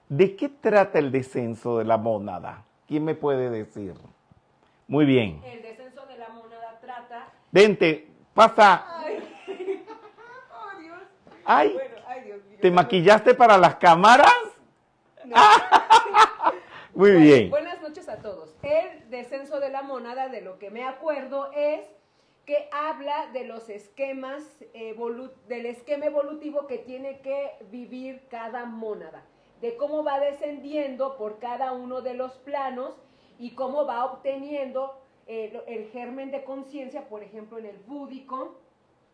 ¿De qué trata el descenso de la mónada? ¿Quién me puede decir? Muy bien. El descenso de la monada trata. Vente, pasa. Ay. Oh, Dios. Ay, Bueno, ay, Dios mío. ¿te maquillaste para las cámaras? Muy bien. Buenas noches a todos. El descenso de la monada, de lo que me acuerdo, es que habla de los esquemas, del esquema evolutivo que tiene que vivir cada mónada, de cómo va descendiendo por cada uno de los planos y cómo va obteniendo el, el germen de conciencia, por ejemplo, en el búdico,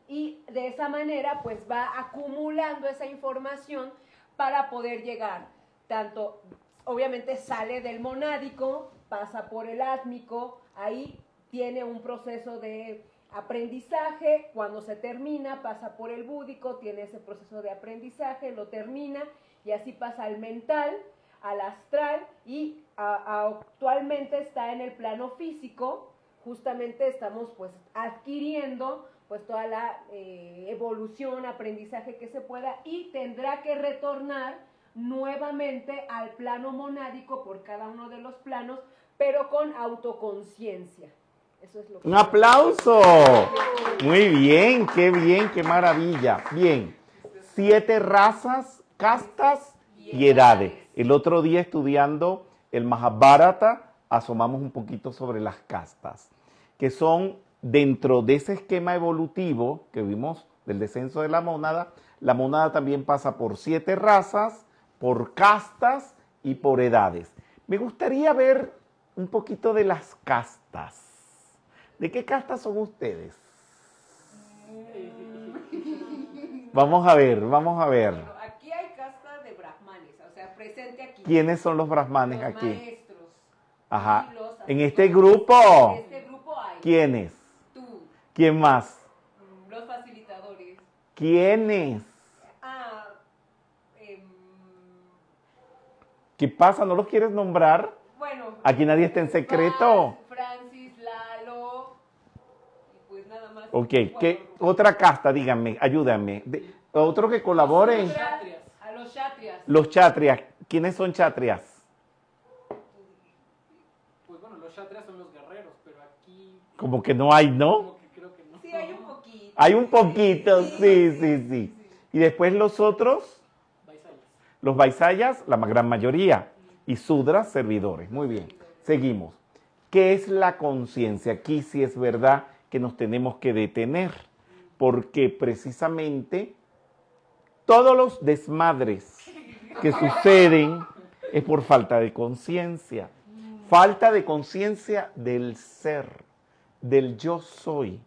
y de esa manera pues va acumulando esa información para poder llegar tanto, obviamente sale del monádico, pasa por el átmico, ahí tiene un proceso de aprendizaje, cuando se termina pasa por el búdico, tiene ese proceso de aprendizaje, lo termina y así pasa al mental, al astral y actualmente está en el plano físico, justamente estamos pues adquiriendo pues toda la eh, evolución, aprendizaje que se pueda y tendrá que retornar nuevamente al plano monádico por cada uno de los planos, pero con autoconciencia. Eso es lo Un aplauso. Muy bien, qué bien, qué maravilla. Bien, siete razas, castas y edades. El otro día estudiando el Mahabharata, asomamos un poquito sobre las castas, que son dentro de ese esquema evolutivo que vimos del descenso de la mónada, la mónada también pasa por siete razas, por castas y por edades. Me gustaría ver un poquito de las castas. ¿De qué castas son ustedes? Vamos a ver, vamos a ver. aquí hay castas de brahmanes, o sea, presente aquí. ¿Quiénes son los brahmanes los aquí? Maestros. Ajá. En este grupo. En este grupo hay. ¿Quiénes? ¿Quién más? Los facilitadores. ¿Quiénes? Ah, em, ¿Qué pasa? ¿No los quieres nombrar? Bueno. Aquí nadie está en secreto. Francis, Lalo. Y pues nada más. Ok, ¿qué otra casta? Díganme, ayúdame. otro que colabore. A los chatrias. Los chatrias. ¿Quiénes son chatrias? Pues bueno, los chatrias son los guerreros, pero aquí... Como que no hay, ¿no? Hay un poquito, sí, sí, sí. Y después los otros, los Baisayas, la gran mayoría, y Sudras, servidores. Muy bien, seguimos. ¿Qué es la conciencia? Aquí sí es verdad que nos tenemos que detener, porque precisamente todos los desmadres que suceden es por falta de conciencia. Falta de conciencia del ser, del yo soy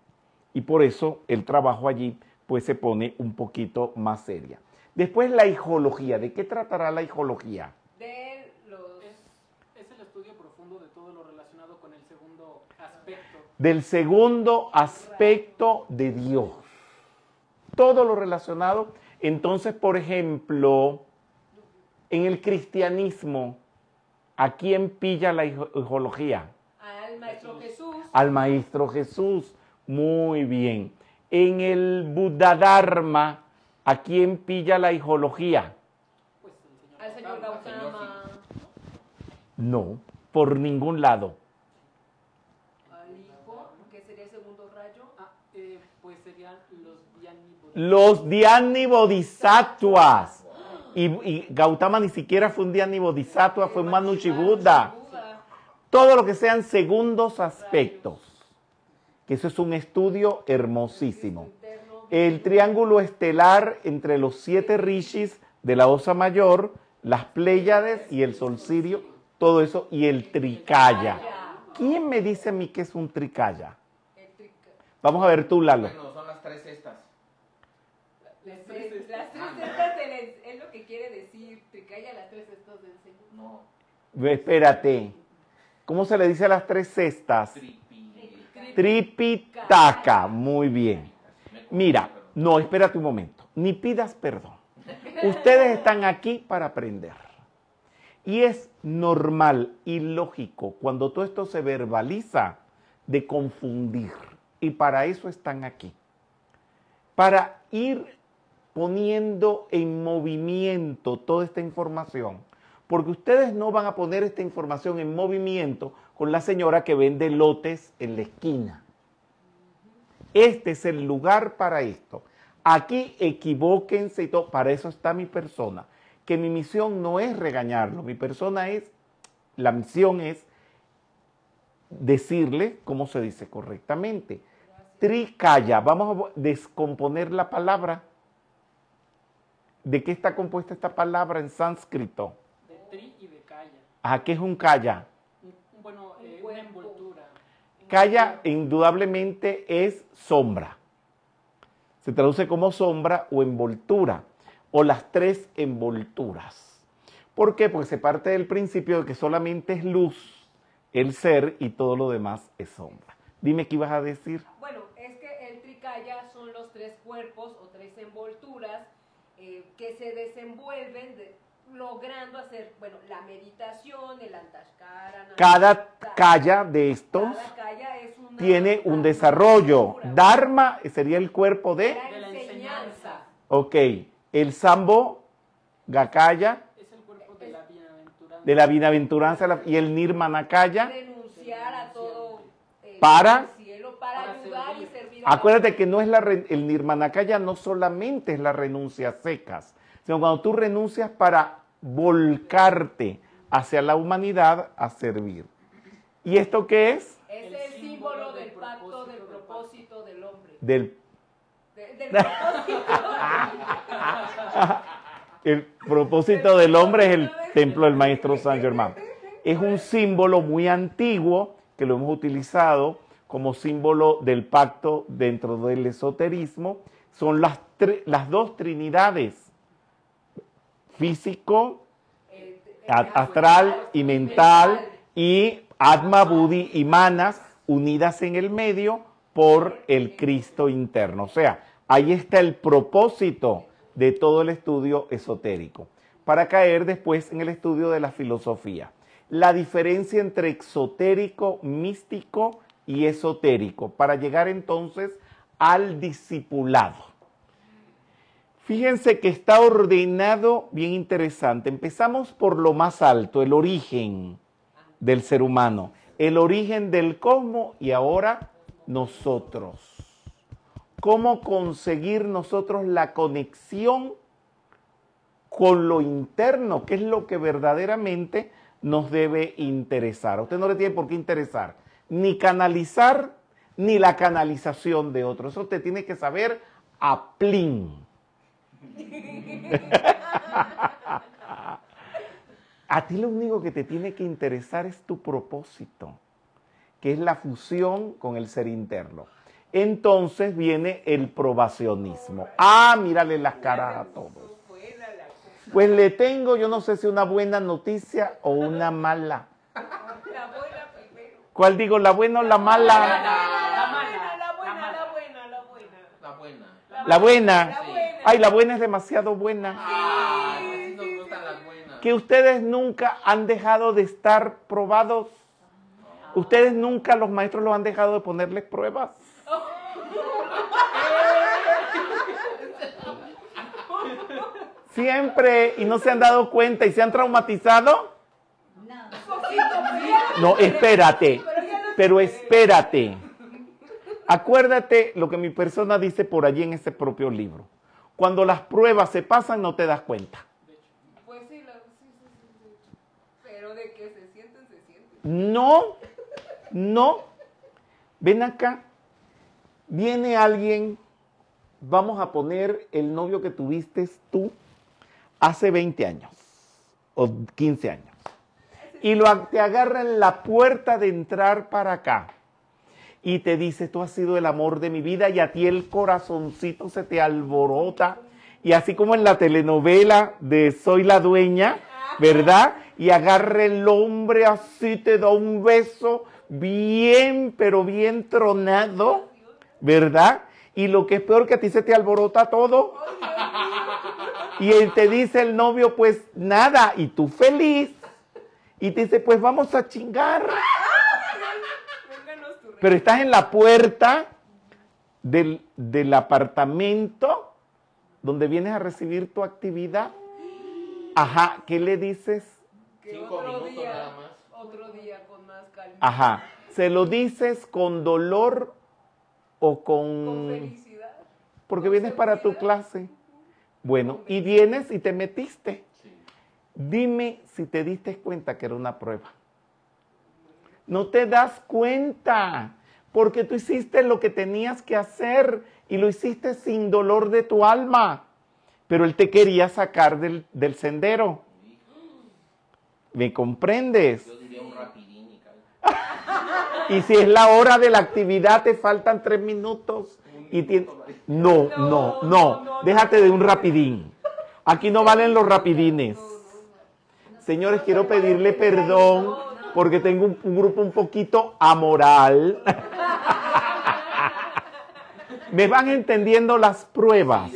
y por eso el trabajo allí pues se pone un poquito más seria. Después la hijología. ¿De qué tratará la hijología? De los... es, es el estudio profundo de todo lo relacionado con el segundo aspecto. Del segundo aspecto de Dios. Todo lo relacionado. Entonces, por ejemplo, en el cristianismo, ¿a quién pilla la hijología? Al Maestro Jesús. Al Maestro Jesús. Muy bien. En el Buddha Dharma, ¿a quién pilla la hijología? Pues al señor Gautama. No, por ningún lado. ¿Al hijo? ¿Qué sería el segundo rayo? Ah, eh, pues serían los Dhyani Los Dhyani Bodhisattvas. Y, y, Gautama ni siquiera fue un Dhyani Bodhisattva, fue un Manuchi Buddha. Todo lo que sean segundos aspectos que eso es un estudio hermosísimo. El triángulo estelar entre los siete rishis de la Osa Mayor, las Pléyades y el Sol Sirio, todo eso, y el Tricaya. ¿Quién me dice a mí que es un Tricaya? Vamos a ver tú, Lalo. Bueno, son las tres estas. Las tres, estas es lo que quiere decir Tricaya, las tres cestas del Señor. No. Espérate. ¿Cómo se le dice a las tres cestas? Tripitaka. Muy bien. Mira, no, espérate un momento. Ni pidas perdón. Ustedes están aquí para aprender. Y es normal y lógico cuando todo esto se verbaliza de confundir. Y para eso están aquí. Para ir poniendo en movimiento toda esta información. Porque ustedes no van a poner esta información en movimiento con la señora que vende lotes en la esquina. Este es el lugar para esto. Aquí equivóquense y todo. Para eso está mi persona. Que mi misión no es regañarlo. Mi persona es, la misión es decirle cómo se dice correctamente. Tricaya. Vamos a descomponer la palabra. ¿De qué está compuesta esta palabra en sánscrito? De tri y de kaya. ¿A qué es un kaya? bueno, eh, una envoltura. Kaya indudablemente es sombra. Se traduce como sombra o envoltura, o las tres envolturas. ¿Por qué? Porque se parte del principio de que solamente es luz el ser y todo lo demás es sombra. Dime qué ibas a decir. Bueno, es que el tricaya son los tres cuerpos o tres envolturas eh, que se desenvuelven logrando hacer, bueno, la meditación, el antashkara. Cada kaya de estos tiene un desarrollo. Dharma sería el cuerpo de... de la enseñanza. Ok, el sambo, gakaya. Es el cuerpo de la bienaventuranza. De la bienaventuranza y el nirmanakaya. Renunciar a todo. Eh, para... para ayudar y servir Acuérdate que no es la el nirmanakaya no solamente es la renuncia secas, sino cuando tú renuncias para volcarte hacia la humanidad a servir. ¿Y esto qué es? Es el, símbolo del pacto del propósito del hombre. Del, del propósito. el propósito del hombre es el templo del maestro San Germán. Es un símbolo muy antiguo que lo hemos utilizado como símbolo del pacto dentro del esoterismo. Son las, las dos trinidades, físico, astral y mental, y Atma, Buddhi y Manas unidas en el medio por el Cristo interno. O sea, ahí está el propósito de todo el estudio esotérico, para caer después en el estudio de la filosofía. La diferencia entre exotérico, místico y esotérico, para llegar entonces al discipulado. Fíjense que está ordenado bien interesante. Empezamos por lo más alto, el origen del ser humano, el origen del cosmos y ahora nosotros. ¿Cómo conseguir nosotros la conexión con lo interno, que es lo que verdaderamente nos debe interesar? A usted no le tiene por qué interesar ni canalizar ni la canalización de otros. Eso usted tiene que saber a plin. A ti lo único que te tiene que interesar es tu propósito, que es la fusión con el ser interno. Entonces viene el probacionismo. Ah, mírale las caras a todos. Pues le tengo, yo no sé si una buena noticia o una mala. ¿Cuál digo, la buena o la mala? La buena, la buena, la buena, la buena. La buena. Ay, la buena es demasiado buena. Que ustedes nunca han dejado de estar probados. Ustedes nunca, los maestros, los han dejado de ponerles pruebas. Siempre, y no se han dado cuenta y se han traumatizado. No, espérate, pero espérate. Acuérdate lo que mi persona dice por allí en ese propio libro. Cuando las pruebas se pasan no te das cuenta. Pues sí, pero de que se sienten, se sienten. No, no. Ven acá. Viene alguien, vamos a poner el novio que tuviste tú hace 20 años o 15 años y lo, te agarra en la puerta de entrar para acá y te dice, tú has sido el amor de mi vida y a ti el corazoncito se te alborota. Y así como en la telenovela de Soy la dueña, ¿verdad? Y agarra el hombre así, te da un beso bien, pero bien tronado, ¿verdad? Y lo que es peor que a ti se te alborota todo. Y él te dice el novio, pues nada, y tú feliz y te dice, pues vamos a chingar. Pero estás en la puerta del, apartamento donde vienes a recibir tu actividad. Ajá, ¿qué le dices? Cinco minutos nada más. Otro día con más calma. Ajá, ¿se lo dices con dolor o con... Con felicidad. Porque vienes para tu clase. Bueno, y vienes y te metiste. Dime si te diste cuenta que era una prueba. No te das cuenta porque tú hiciste lo que tenías que hacer y lo hiciste sin dolor de tu alma. Pero él te quería sacar del, sendero. ¿Me comprendes? Yo diría un rapidín y si es la hora de la actividad, te faltan tres minutos. Y no, no, no, Déjate de un rapidín. Aquí no valen los rapidines. Señores, quiero pedirle perdón porque tengo un, grupo un poquito amoral. ¿Me van entendiendo las pruebas?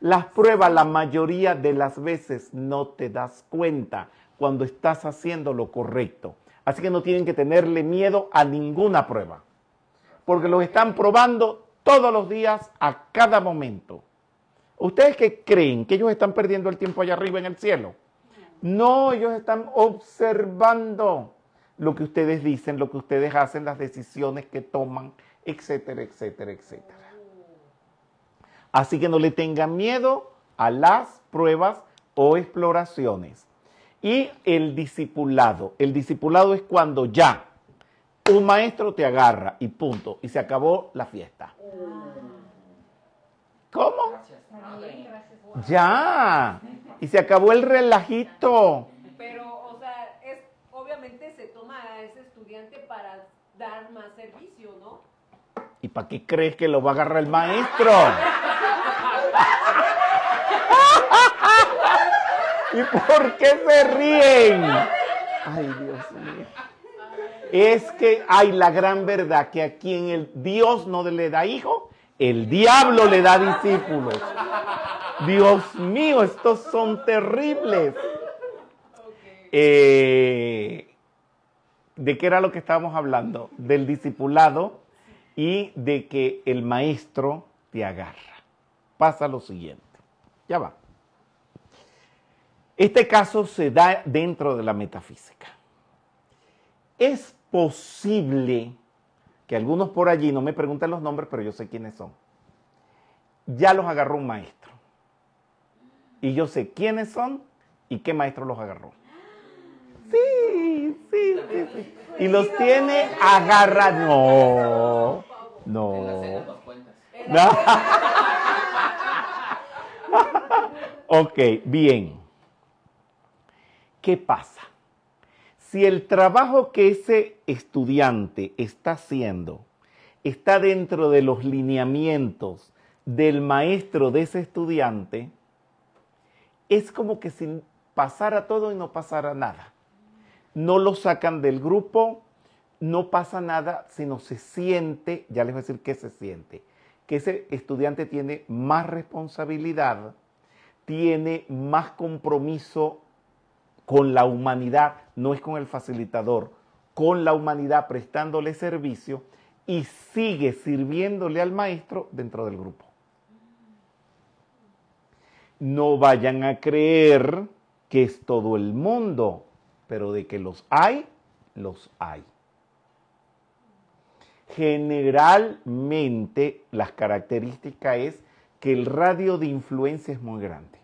Las pruebas la mayoría de las veces no te das cuenta cuando estás haciendo lo correcto. Así que no tienen que tenerle miedo a ninguna prueba, porque lo están probando todos los días, a cada momento. ¿Ustedes qué creen? ¿Que ellos están perdiendo el tiempo allá arriba en el cielo? No, ellos están observando lo que ustedes dicen, lo que ustedes hacen, las decisiones que toman, etcétera, etcétera, etcétera. Así que no le tengan miedo a las pruebas o exploraciones. Y el discipulado. El discipulado es cuando ya un maestro te agarra y punto. Y se acabó la fiesta. ¿Cómo? Ya. Y se acabó el relajito. Pero, o sea, es, obviamente se toma a ese estudiante para dar más servicio, ¿no? ¿Y para qué crees que lo va a agarrar el maestro? ¿Y por qué se ríen? Ay, Dios mío. Es que hay la gran verdad que a quien el Dios no le da hijo, el diablo le da discípulos. Dios mío, estos son terribles. Eh, ¿De qué era lo que estábamos hablando? Del discipulado y de que el maestro te agarra. Pasa lo siguiente. Ya va. Este caso se da dentro de la metafísica. Es posible que algunos por allí, no me pregunten los nombres, pero yo sé quiénes son, ya los agarró un maestro. Y yo sé quiénes son y qué maestro los agarró. Sí, sí, sí, sí. Y los tiene agarrados. No, no. ok, bien. ¿Qué pasa? Si el trabajo que ese estudiante está haciendo está dentro de los lineamientos del maestro de ese estudiante, es como que si pasara todo y no pasara nada. No lo sacan del grupo, no pasa nada, sino se siente, ya les voy a decir qué se siente, que ese estudiante tiene más responsabilidad, tiene más compromiso con la humanidad, no es con el facilitador, con la humanidad prestándole servicio y sigue sirviéndole al maestro dentro del grupo. No vayan a creer que es todo el mundo, pero de que los hay, los hay. Generalmente las características es que el radio de influencia es muy grande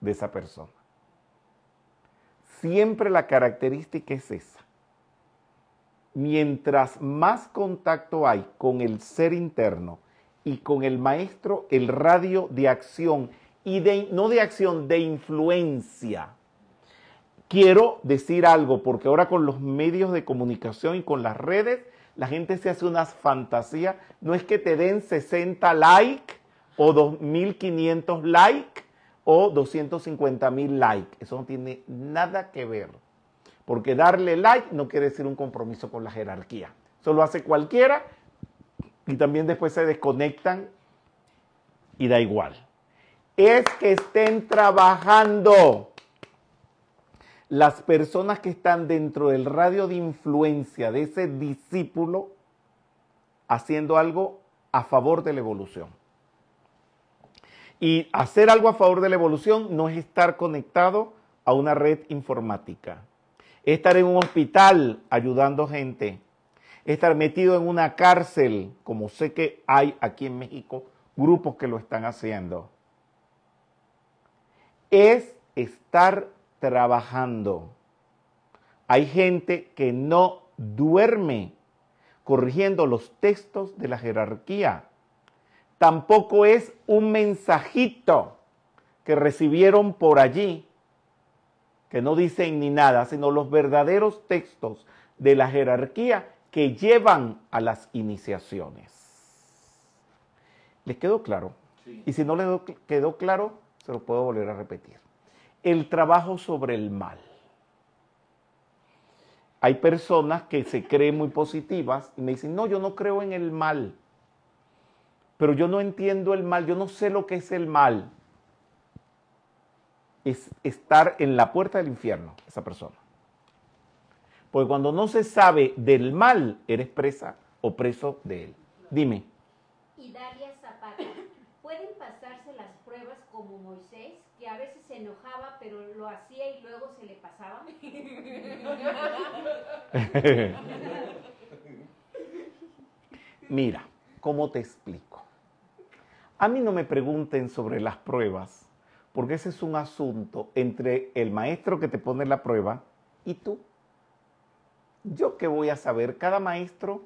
de esa persona. Siempre la característica es esa. Mientras más contacto hay con el ser interno y con el maestro, el radio de acción y de, no de acción, de influencia. Quiero decir algo, porque ahora con los medios de comunicación y con las redes, la gente se hace unas fantasías. No es que te den 60 likes o 2.500 likes o 250 mil likes. Eso no tiene nada que ver. Porque darle like no quiere decir un compromiso con la jerarquía. Eso lo hace cualquiera y también después se desconectan y da igual. Es que estén trabajando las personas que están dentro del radio de influencia de ese discípulo haciendo algo a favor de la evolución. Y hacer algo a favor de la evolución no es estar conectado a una red informática. Es estar en un hospital ayudando gente. Es estar metido en una cárcel, como sé que hay aquí en México grupos que lo están haciendo. Es estar trabajando. Hay gente que no duerme corrigiendo los textos de la jerarquía tampoco es un mensajito que recibieron por allí, que no dicen ni nada, sino los verdaderos textos de la jerarquía que llevan a las iniciaciones. ¿Les quedó claro? Y si no les quedó claro, lo puedo volver a repetir. el trabajo sobre el mal. Hay personas que se creen muy positivas y me dicen, no, yo no creo en el mal, pero yo no entiendo el mal, yo no sé lo que es el mal. Es estar en la puerta del infierno, esa persona. Porque cuando no se sabe del mal, eres presa o preso de él. Dime. Y Dalia Zapata, ¿pueden pasarse como Moisés, que a veces se enojaba, pero lo hacía y luego se le pasaba? Mira, ¿cómo te explico? A mí no me pregunten sobre las pruebas, porque ese es un asunto entre el maestro que te pone la prueba y tú. ¿Yo qué voy a saber? Cada maestro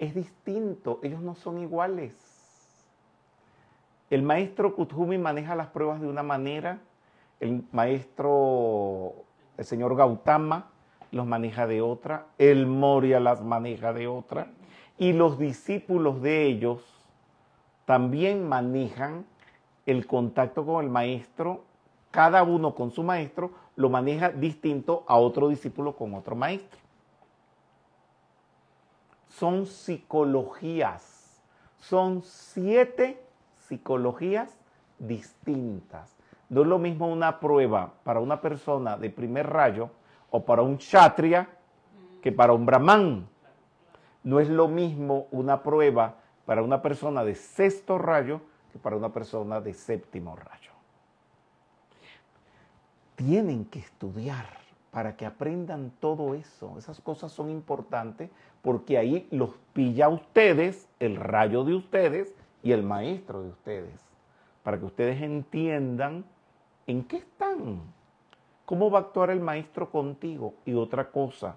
es distinto, ellos no son iguales. El maestro Kuthumi maneja las pruebas de una manera, el maestro, el señor Gautama, los maneja de otra, el Moria las maneja de otra, y los discípulos de ellos también manejan el contacto con el maestro, cada uno con su maestro lo maneja distinto a otro discípulo con otro maestro son psicologías. Son siete psicologías distintas. No es lo mismo una prueba para una persona de primer rayo o para un kshatriya que para un brahman. No es lo mismo una prueba para una persona de sexto rayo que para una persona de séptimo rayo. Tienen que estudiar para que aprendan todo eso. Esas cosas son importantes porque ahí los pilla ustedes, el rayo de ustedes y el maestro de ustedes, para que ustedes entiendan en qué están, cómo va a actuar el maestro contigo. Y otra cosa,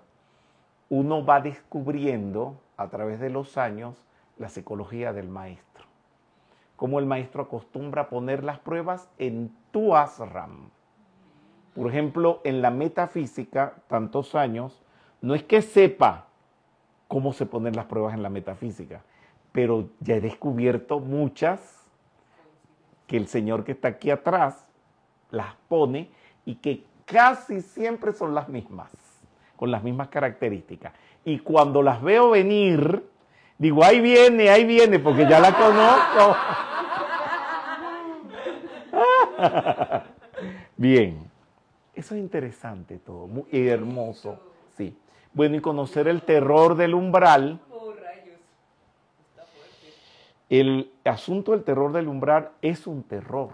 uno va descubriendo a través de los años la psicología del maestro, cómo el maestro acostumbra a poner las pruebas en tu asram. Por ejemplo, en la metafísica, tantos años, no es que sepa cómo se ponen las pruebas en la metafísica, pero ya he descubierto muchas que el señor que está aquí atrás las pone y que casi siempre son las mismas, con las mismas características. Y cuando las veo venir, digo, ahí viene, ahí viene, porque ya la conozco. Bien. Eso es interesante todo, muy hermoso. Sí. Bueno, y conocer el terror del umbral. Oh, rayos. Está fuerte. El asunto del terror del umbral es un terror.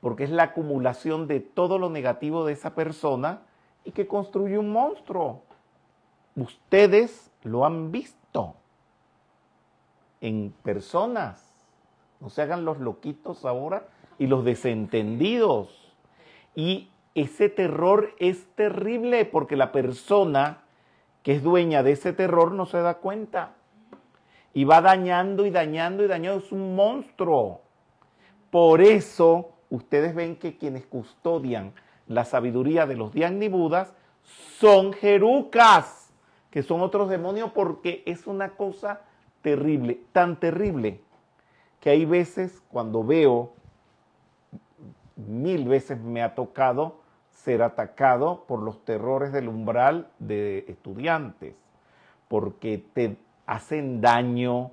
Porque es la acumulación de todo lo negativo de esa persona y que construye un monstruo. Ustedes lo han visto en personas. No se hagan los loquitos ahora y los desentendidos. Y ese terror es terrible porque la persona que es dueña de ese terror no se da cuenta. Y va dañando y dañando y dañando. Es un monstruo. Por eso ustedes ven que quienes custodian la sabiduría de los Budas son jerucas, que son otros demonios porque es una cosa terrible, tan terrible, que hay veces cuando veo mil veces me ha tocado ser atacado por los terrores del umbral de estudiantes, porque te hacen daño,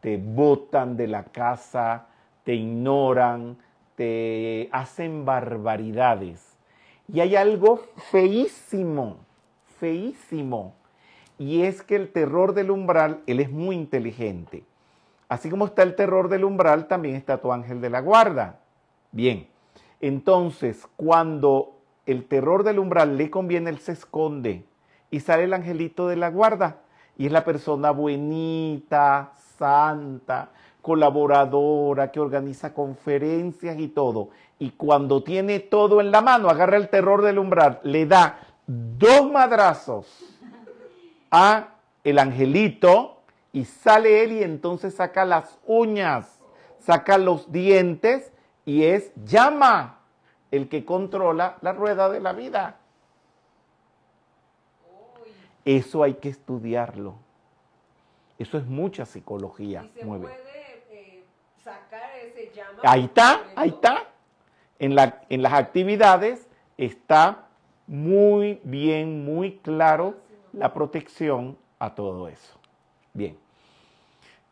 te botan de la casa, te ignoran, te hacen barbaridades. Y hay algo feísimo, feísimo, y es que el terror del umbral, él es muy inteligente. Así como está el terror del umbral, también está tu ángel de la guarda. Bien, entonces, cuando el terror del umbral le conviene, él se esconde y sale el angelito de la guarda. Y es la persona buenita, santa, colaboradora, que organiza conferencias y todo. Y cuando tiene todo en la mano, agarra el terror del umbral, le da dos madrazos a el angelito y sale él y entonces saca las uñas, saca los dientes y es llama el que controla la rueda de la vida. Eso hay que estudiarlo. Eso es mucha psicología. ¿Y se puede eh, sacar ese llama? Ahí está, ahí está. En, la, en las actividades está muy bien, muy claro la protección a todo eso. Bien.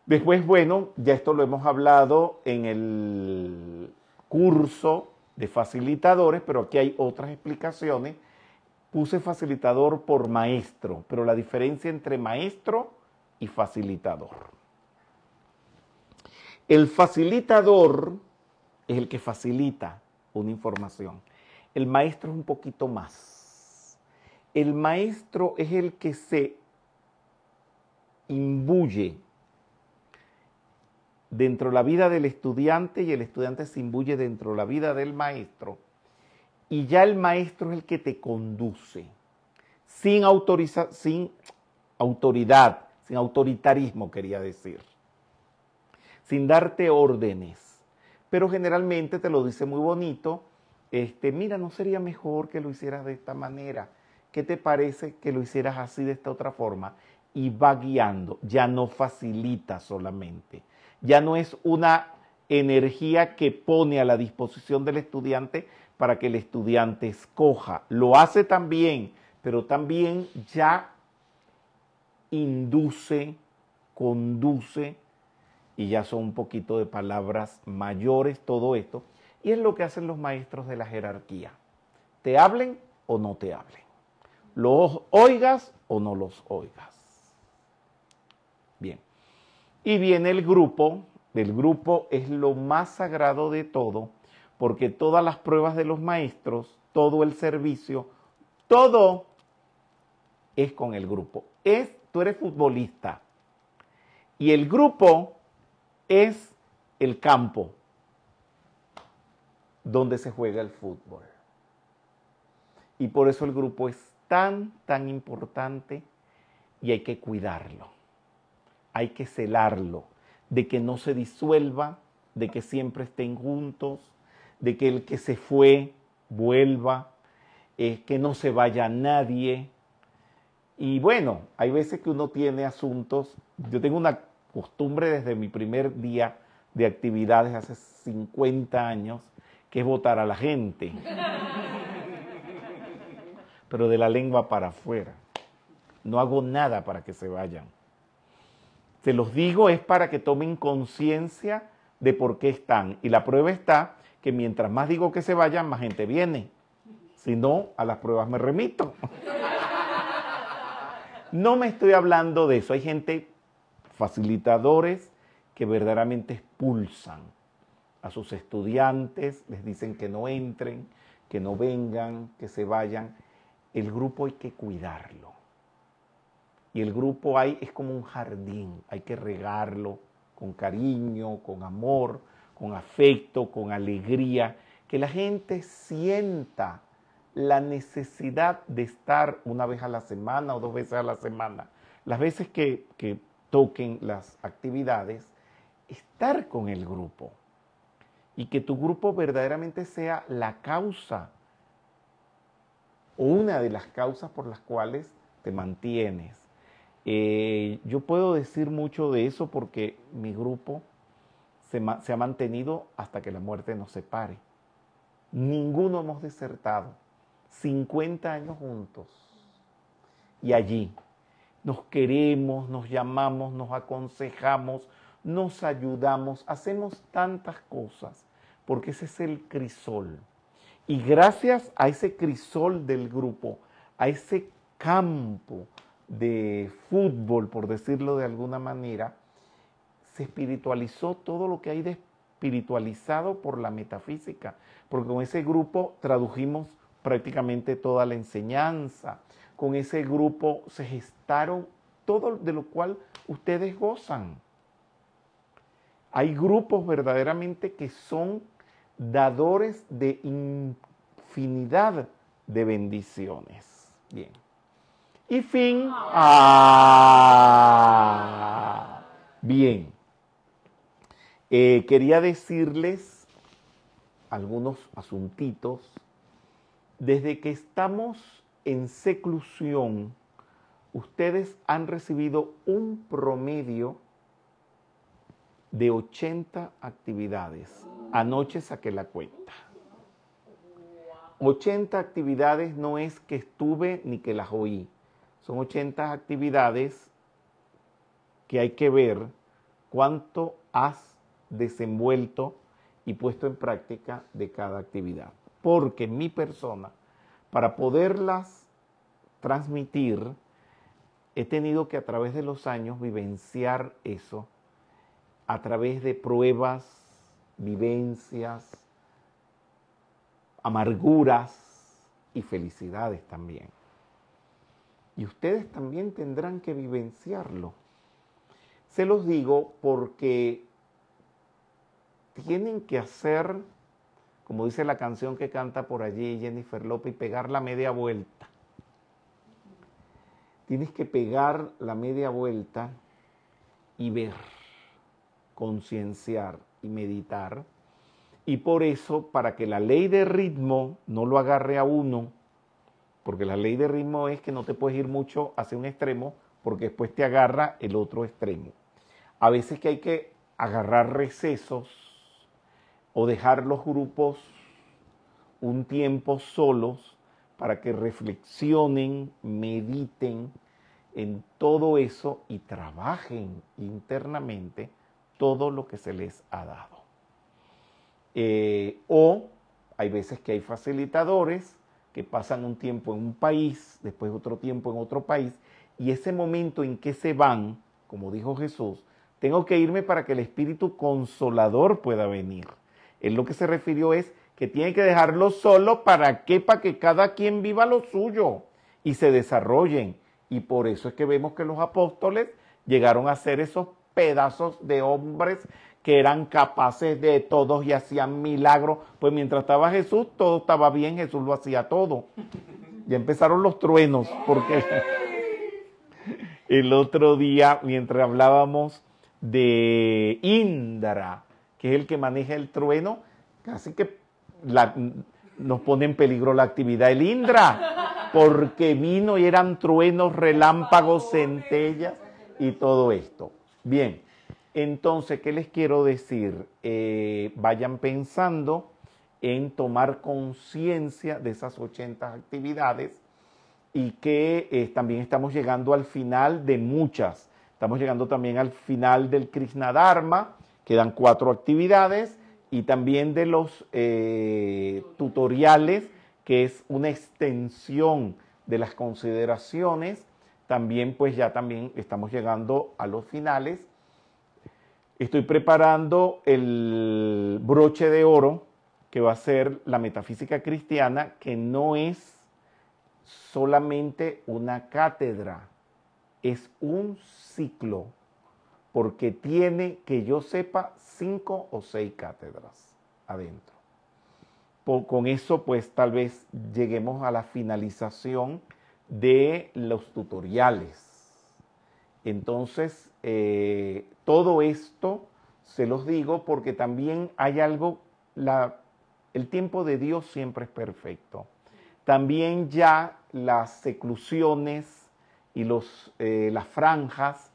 Después, bueno, ya esto lo hemos hablado en el curso de facilitadores, pero aquí hay otras explicaciones. Puse facilitador por maestro, pero la diferencia entre maestro y facilitador. El facilitador es el que facilita una información. El maestro es un poquito más. El maestro es el que se imbuye dentro de la vida del estudiante y el estudiante se imbuye dentro de la vida del maestro. Y ya el maestro es el que te conduce, sin, sin autoridad, sin autoritarismo, quería decir, sin darte órdenes. Pero generalmente te lo dice muy bonito, este, mira, ¿no sería mejor que lo hicieras de esta manera? ¿Qué te parece que lo hicieras así de esta otra forma? Y va guiando, ya no facilita solamente ya no es una energía que pone a la disposición del estudiante para que el estudiante escoja. Lo hace también, pero también ya induce, conduce, y ya son un poquito de palabras mayores todo esto, y es lo que hacen los maestros de la jerarquía. Te hablen o no te hablen. Los oigas o no los oigas. Bien. Y viene el grupo, el grupo es lo más sagrado de todo, porque todas las pruebas de los maestros, todo el servicio, todo es con el grupo. Es, tú eres futbolista y el grupo es el campo donde se juega el fútbol. Y por eso el grupo es tan, tan importante y hay que cuidarlo hay que celarlo, de que no se disuelva, de que siempre estén juntos, de que el que se fue vuelva, eh, que no se vaya nadie. Y bueno, hay veces que uno tiene asuntos, yo tengo una costumbre desde mi primer día de actividades hace 50 años, que es votar a la gente, pero de la lengua para afuera. No hago nada para que se vayan. Se los digo es para que tomen conciencia de por qué están. Y la prueba está que mientras más digo que se vayan, más gente viene. Si no, a las pruebas me remito. No me estoy hablando de eso. Hay gente, facilitadores, que verdaderamente expulsan a sus estudiantes, les dicen que no entren, que no vengan, que se vayan. El grupo hay que cuidarlo. Y el grupo hay, es como un jardín, hay que regarlo con cariño, con amor, con afecto, con alegría, que la gente sienta la necesidad de estar una vez a la semana o dos veces a la semana, las veces que, que toquen las actividades, estar con el grupo y que tu grupo verdaderamente sea la causa o una de las causas por las cuales te mantienes. Eh, yo puedo decir mucho de eso porque mi grupo se, ha mantenido hasta que la muerte nos separe. Ninguno hemos desertado. 50 años juntos. Y allí nos queremos, nos llamamos, nos aconsejamos, nos ayudamos, hacemos tantas cosas, porque ese es el crisol. Y gracias a ese crisol del grupo, a ese campo, de fútbol, por decirlo de alguna manera, se espiritualizó todo lo que hay de espiritualizado por la metafísica, porque con ese grupo tradujimos prácticamente toda la enseñanza, con ese grupo se gestaron todo de lo cual ustedes gozan. Hay grupos verdaderamente que son dadores de infinidad de bendiciones. Bien. Y fin. Ah. Bien. Eh, quería decirles algunos asuntitos. Desde que estamos en seclusión, ustedes han recibido un promedio de 80 actividades. Anoche saqué la cuenta. 80 actividades no es que estuve ni que las oí. Son 80 actividades que hay que ver cuánto has desenvuelto y puesto en práctica de cada actividad. Porque mi persona, para poderlas transmitir, he tenido que a través de los años vivenciar eso, a través de pruebas, vivencias, amarguras y felicidades también. Y ustedes también tendrán que vivenciarlo. Se los digo porque tienen que hacer, como dice la canción que canta por allí Jennifer López, pegar la media vuelta. Tienes que pegar la media vuelta y ver, concienciar y meditar. Y por eso, para que la ley de ritmo no lo agarre a uno, porque la ley de ritmo es que no te puedes ir mucho hacia un extremo, porque después te agarra el otro extremo. A veces que hay que agarrar recesos o dejar los grupos un tiempo solos para que reflexionen, mediten en todo eso y trabajen internamente todo lo que se les ha dado. Eh, o hay veces que hay facilitadores que pasan un tiempo en un país, después otro tiempo en otro país, y ese momento en que se van, como dijo Jesús, tengo que irme para que el Espíritu Consolador pueda venir. Él lo que se refirió es que tiene que dejarlo solo para que, para que cada quien viva lo suyo y se desarrollen. Y por eso es que vemos que los apóstoles llegaron a ser esos pedazos de hombres que eran capaces de todos y hacían milagros. Pues mientras estaba Jesús, todo estaba bien, Jesús lo hacía todo. Ya empezaron los truenos, porque el otro día, mientras hablábamos de Indra, que es el que maneja el trueno, casi que nos pone en peligro la actividad el Indra, porque vino y eran truenos, relámpagos, centellas y todo esto. Bien. Entonces, ¿qué les quiero decir? Eh, vayan pensando en tomar conciencia de esas 80 actividades y que eh, también estamos llegando al final de muchas. Estamos llegando también al final del Krishna Dharma, quedan cuatro actividades y también de los eh, tutoriales, que es una extensión de las consideraciones. También, pues ya también estamos llegando a los finales Estoy preparando el broche de oro que va a ser la metafísica cristiana, que no es solamente una cátedra, es un ciclo, porque tiene, que yo sepa, cinco o seis cátedras adentro. con eso, pues tal vez lleguemos a la finalización de los tutoriales. Entonces, eh, todo esto se los digo porque también hay algo, el tiempo de Dios siempre es perfecto. También ya las seclusiones y los, eh, las franjas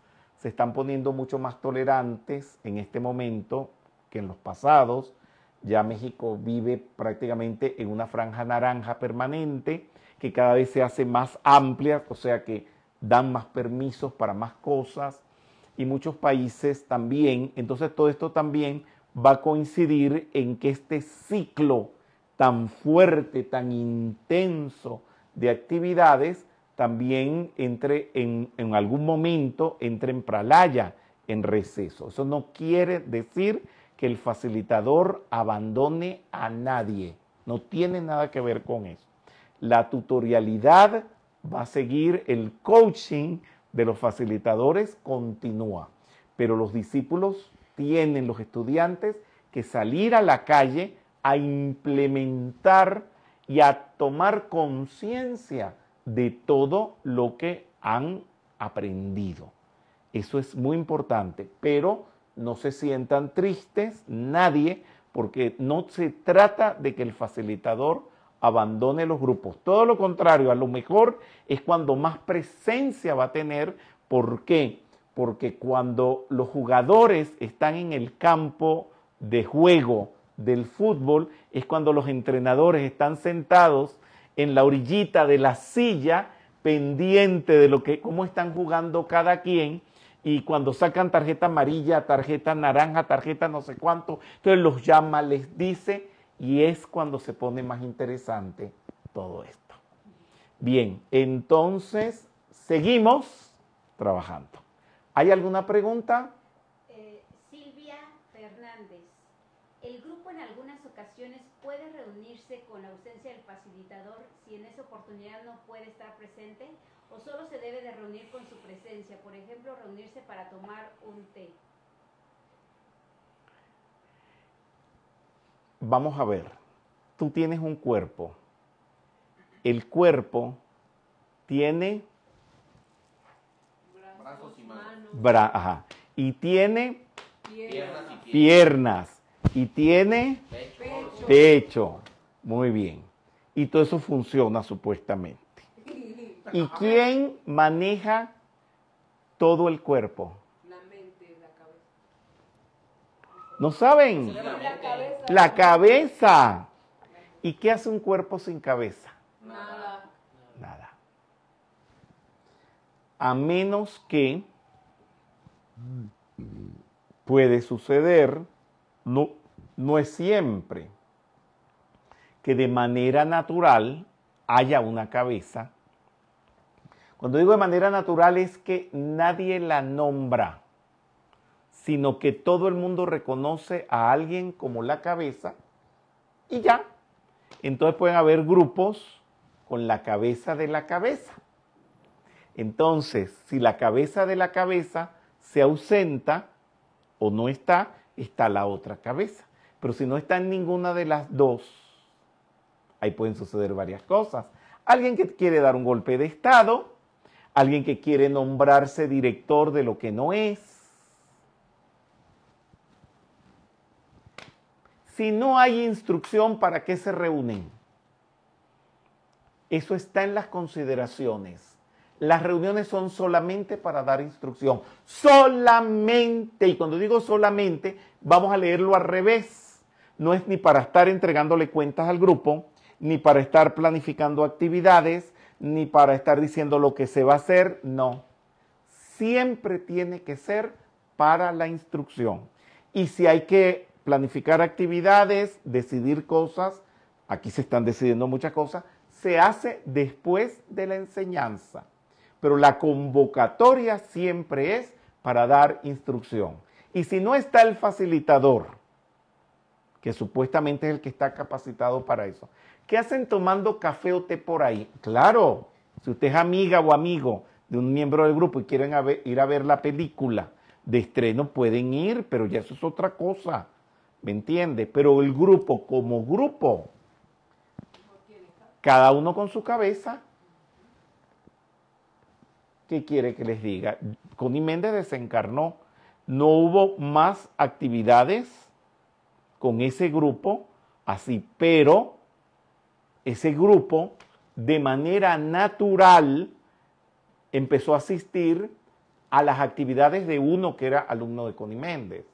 se están poniendo mucho más tolerantes en este momento que en los pasados. Ya México vive prácticamente en una franja naranja permanente que cada vez se hace más amplia, o sea que dan más permisos para más cosas y muchos países también. Entonces todo esto también va a coincidir en que este ciclo tan fuerte, tan intenso de actividades, también entre en, en algún momento, entre en pralaya, en receso. Eso no quiere decir que el facilitador abandone a nadie. No tiene nada que ver con eso. La tutorialidad va a seguir el coaching de los facilitadores continúa, pero los discípulos tienen, los estudiantes, que salir a la calle a implementar y a tomar conciencia de todo lo que han aprendido. Eso es muy importante, pero no se sientan tristes nadie, porque no se trata de que el facilitador abandone los grupos. Todo lo contrario, a lo mejor es cuando más presencia va a tener. ¿Por qué? Porque cuando los jugadores están en el campo de juego del fútbol es cuando los entrenadores están sentados en la orillita de la silla pendiente de lo que cómo están jugando cada quien y cuando sacan tarjeta amarilla, tarjeta naranja, tarjeta no sé cuánto, entonces los llama, les dice y es cuando se pone más interesante todo esto. Bien, entonces seguimos trabajando. ¿Hay alguna pregunta? Eh, Silvia Fernández. ¿El grupo en algunas ocasiones puede reunirse con la ausencia del facilitador si en esa oportunidad no puede estar presente? ¿O solo se debe de reunir con su presencia? Por ejemplo, reunirse para tomar un té. Vamos a ver, tú tienes un cuerpo. El cuerpo tiene Brazos y manos. bra- ajá, y tiene Piernas piernas y tiene Pecho. Pecho. Muy bien. Y todo eso funciona supuestamente. ¿Y quién maneja todo el cuerpo? La mente, la cabeza. ¿No saben? La cabeza. La cabeza. ¿Y qué hace un cuerpo sin cabeza? Nada. Nada. A menos que puede suceder, no, no es siempre, que de manera natural haya una cabeza. Cuando digo de manera natural es que nadie la nombra, sino que todo el mundo reconoce a alguien como la cabeza y ya. Entonces pueden haber grupos con la cabeza de la cabeza. Entonces, si la cabeza de la cabeza se ausenta o no está, está la otra cabeza. Pero si no está en ninguna de las dos, ahí pueden suceder varias cosas. Alguien que quiere dar un golpe de Estado, alguien que quiere nombrarse director de lo que no es. Si no hay instrucción, ¿para qué se reúnen? Eso está en las consideraciones. Las reuniones son solamente para dar instrucción. Solamente. Y cuando digo solamente, vamos a leerlo al revés. No es ni para estar entregándole cuentas al grupo, ni para estar planificando actividades, ni para estar diciendo lo que se va a hacer. No. Siempre tiene que ser para la instrucción. Y si hay que planificar actividades, decidir cosas, aquí se están decidiendo muchas cosas, se hace después de la enseñanza. Pero la convocatoria siempre es para dar instrucción. Y si no está el facilitador, que supuestamente es el que está capacitado para eso, ¿qué hacen tomando café o té por ahí? Claro, si usted es amiga o amigo de un miembro del grupo y quieren ir a ver la película de estreno, pueden ir, pero ya eso es otra cosa, ¿me entiende? Pero el grupo como grupo, cada uno con su cabeza. ¿Qué quiere que les diga? Connie Méndez desencarnó. No hubo más actividades con ese grupo así, pero ese grupo de manera natural empezó a asistir a las actividades de uno que era alumno de Connie Méndez.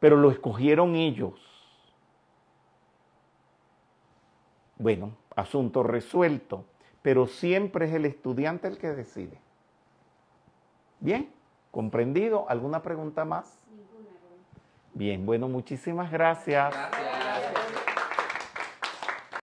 Pero lo escogieron ellos. Bueno, asunto resuelto, pero siempre es el estudiante el que decide. Bien, comprendido. ¿Alguna pregunta más? Bien, bueno, muchísimas gracias. Gracias.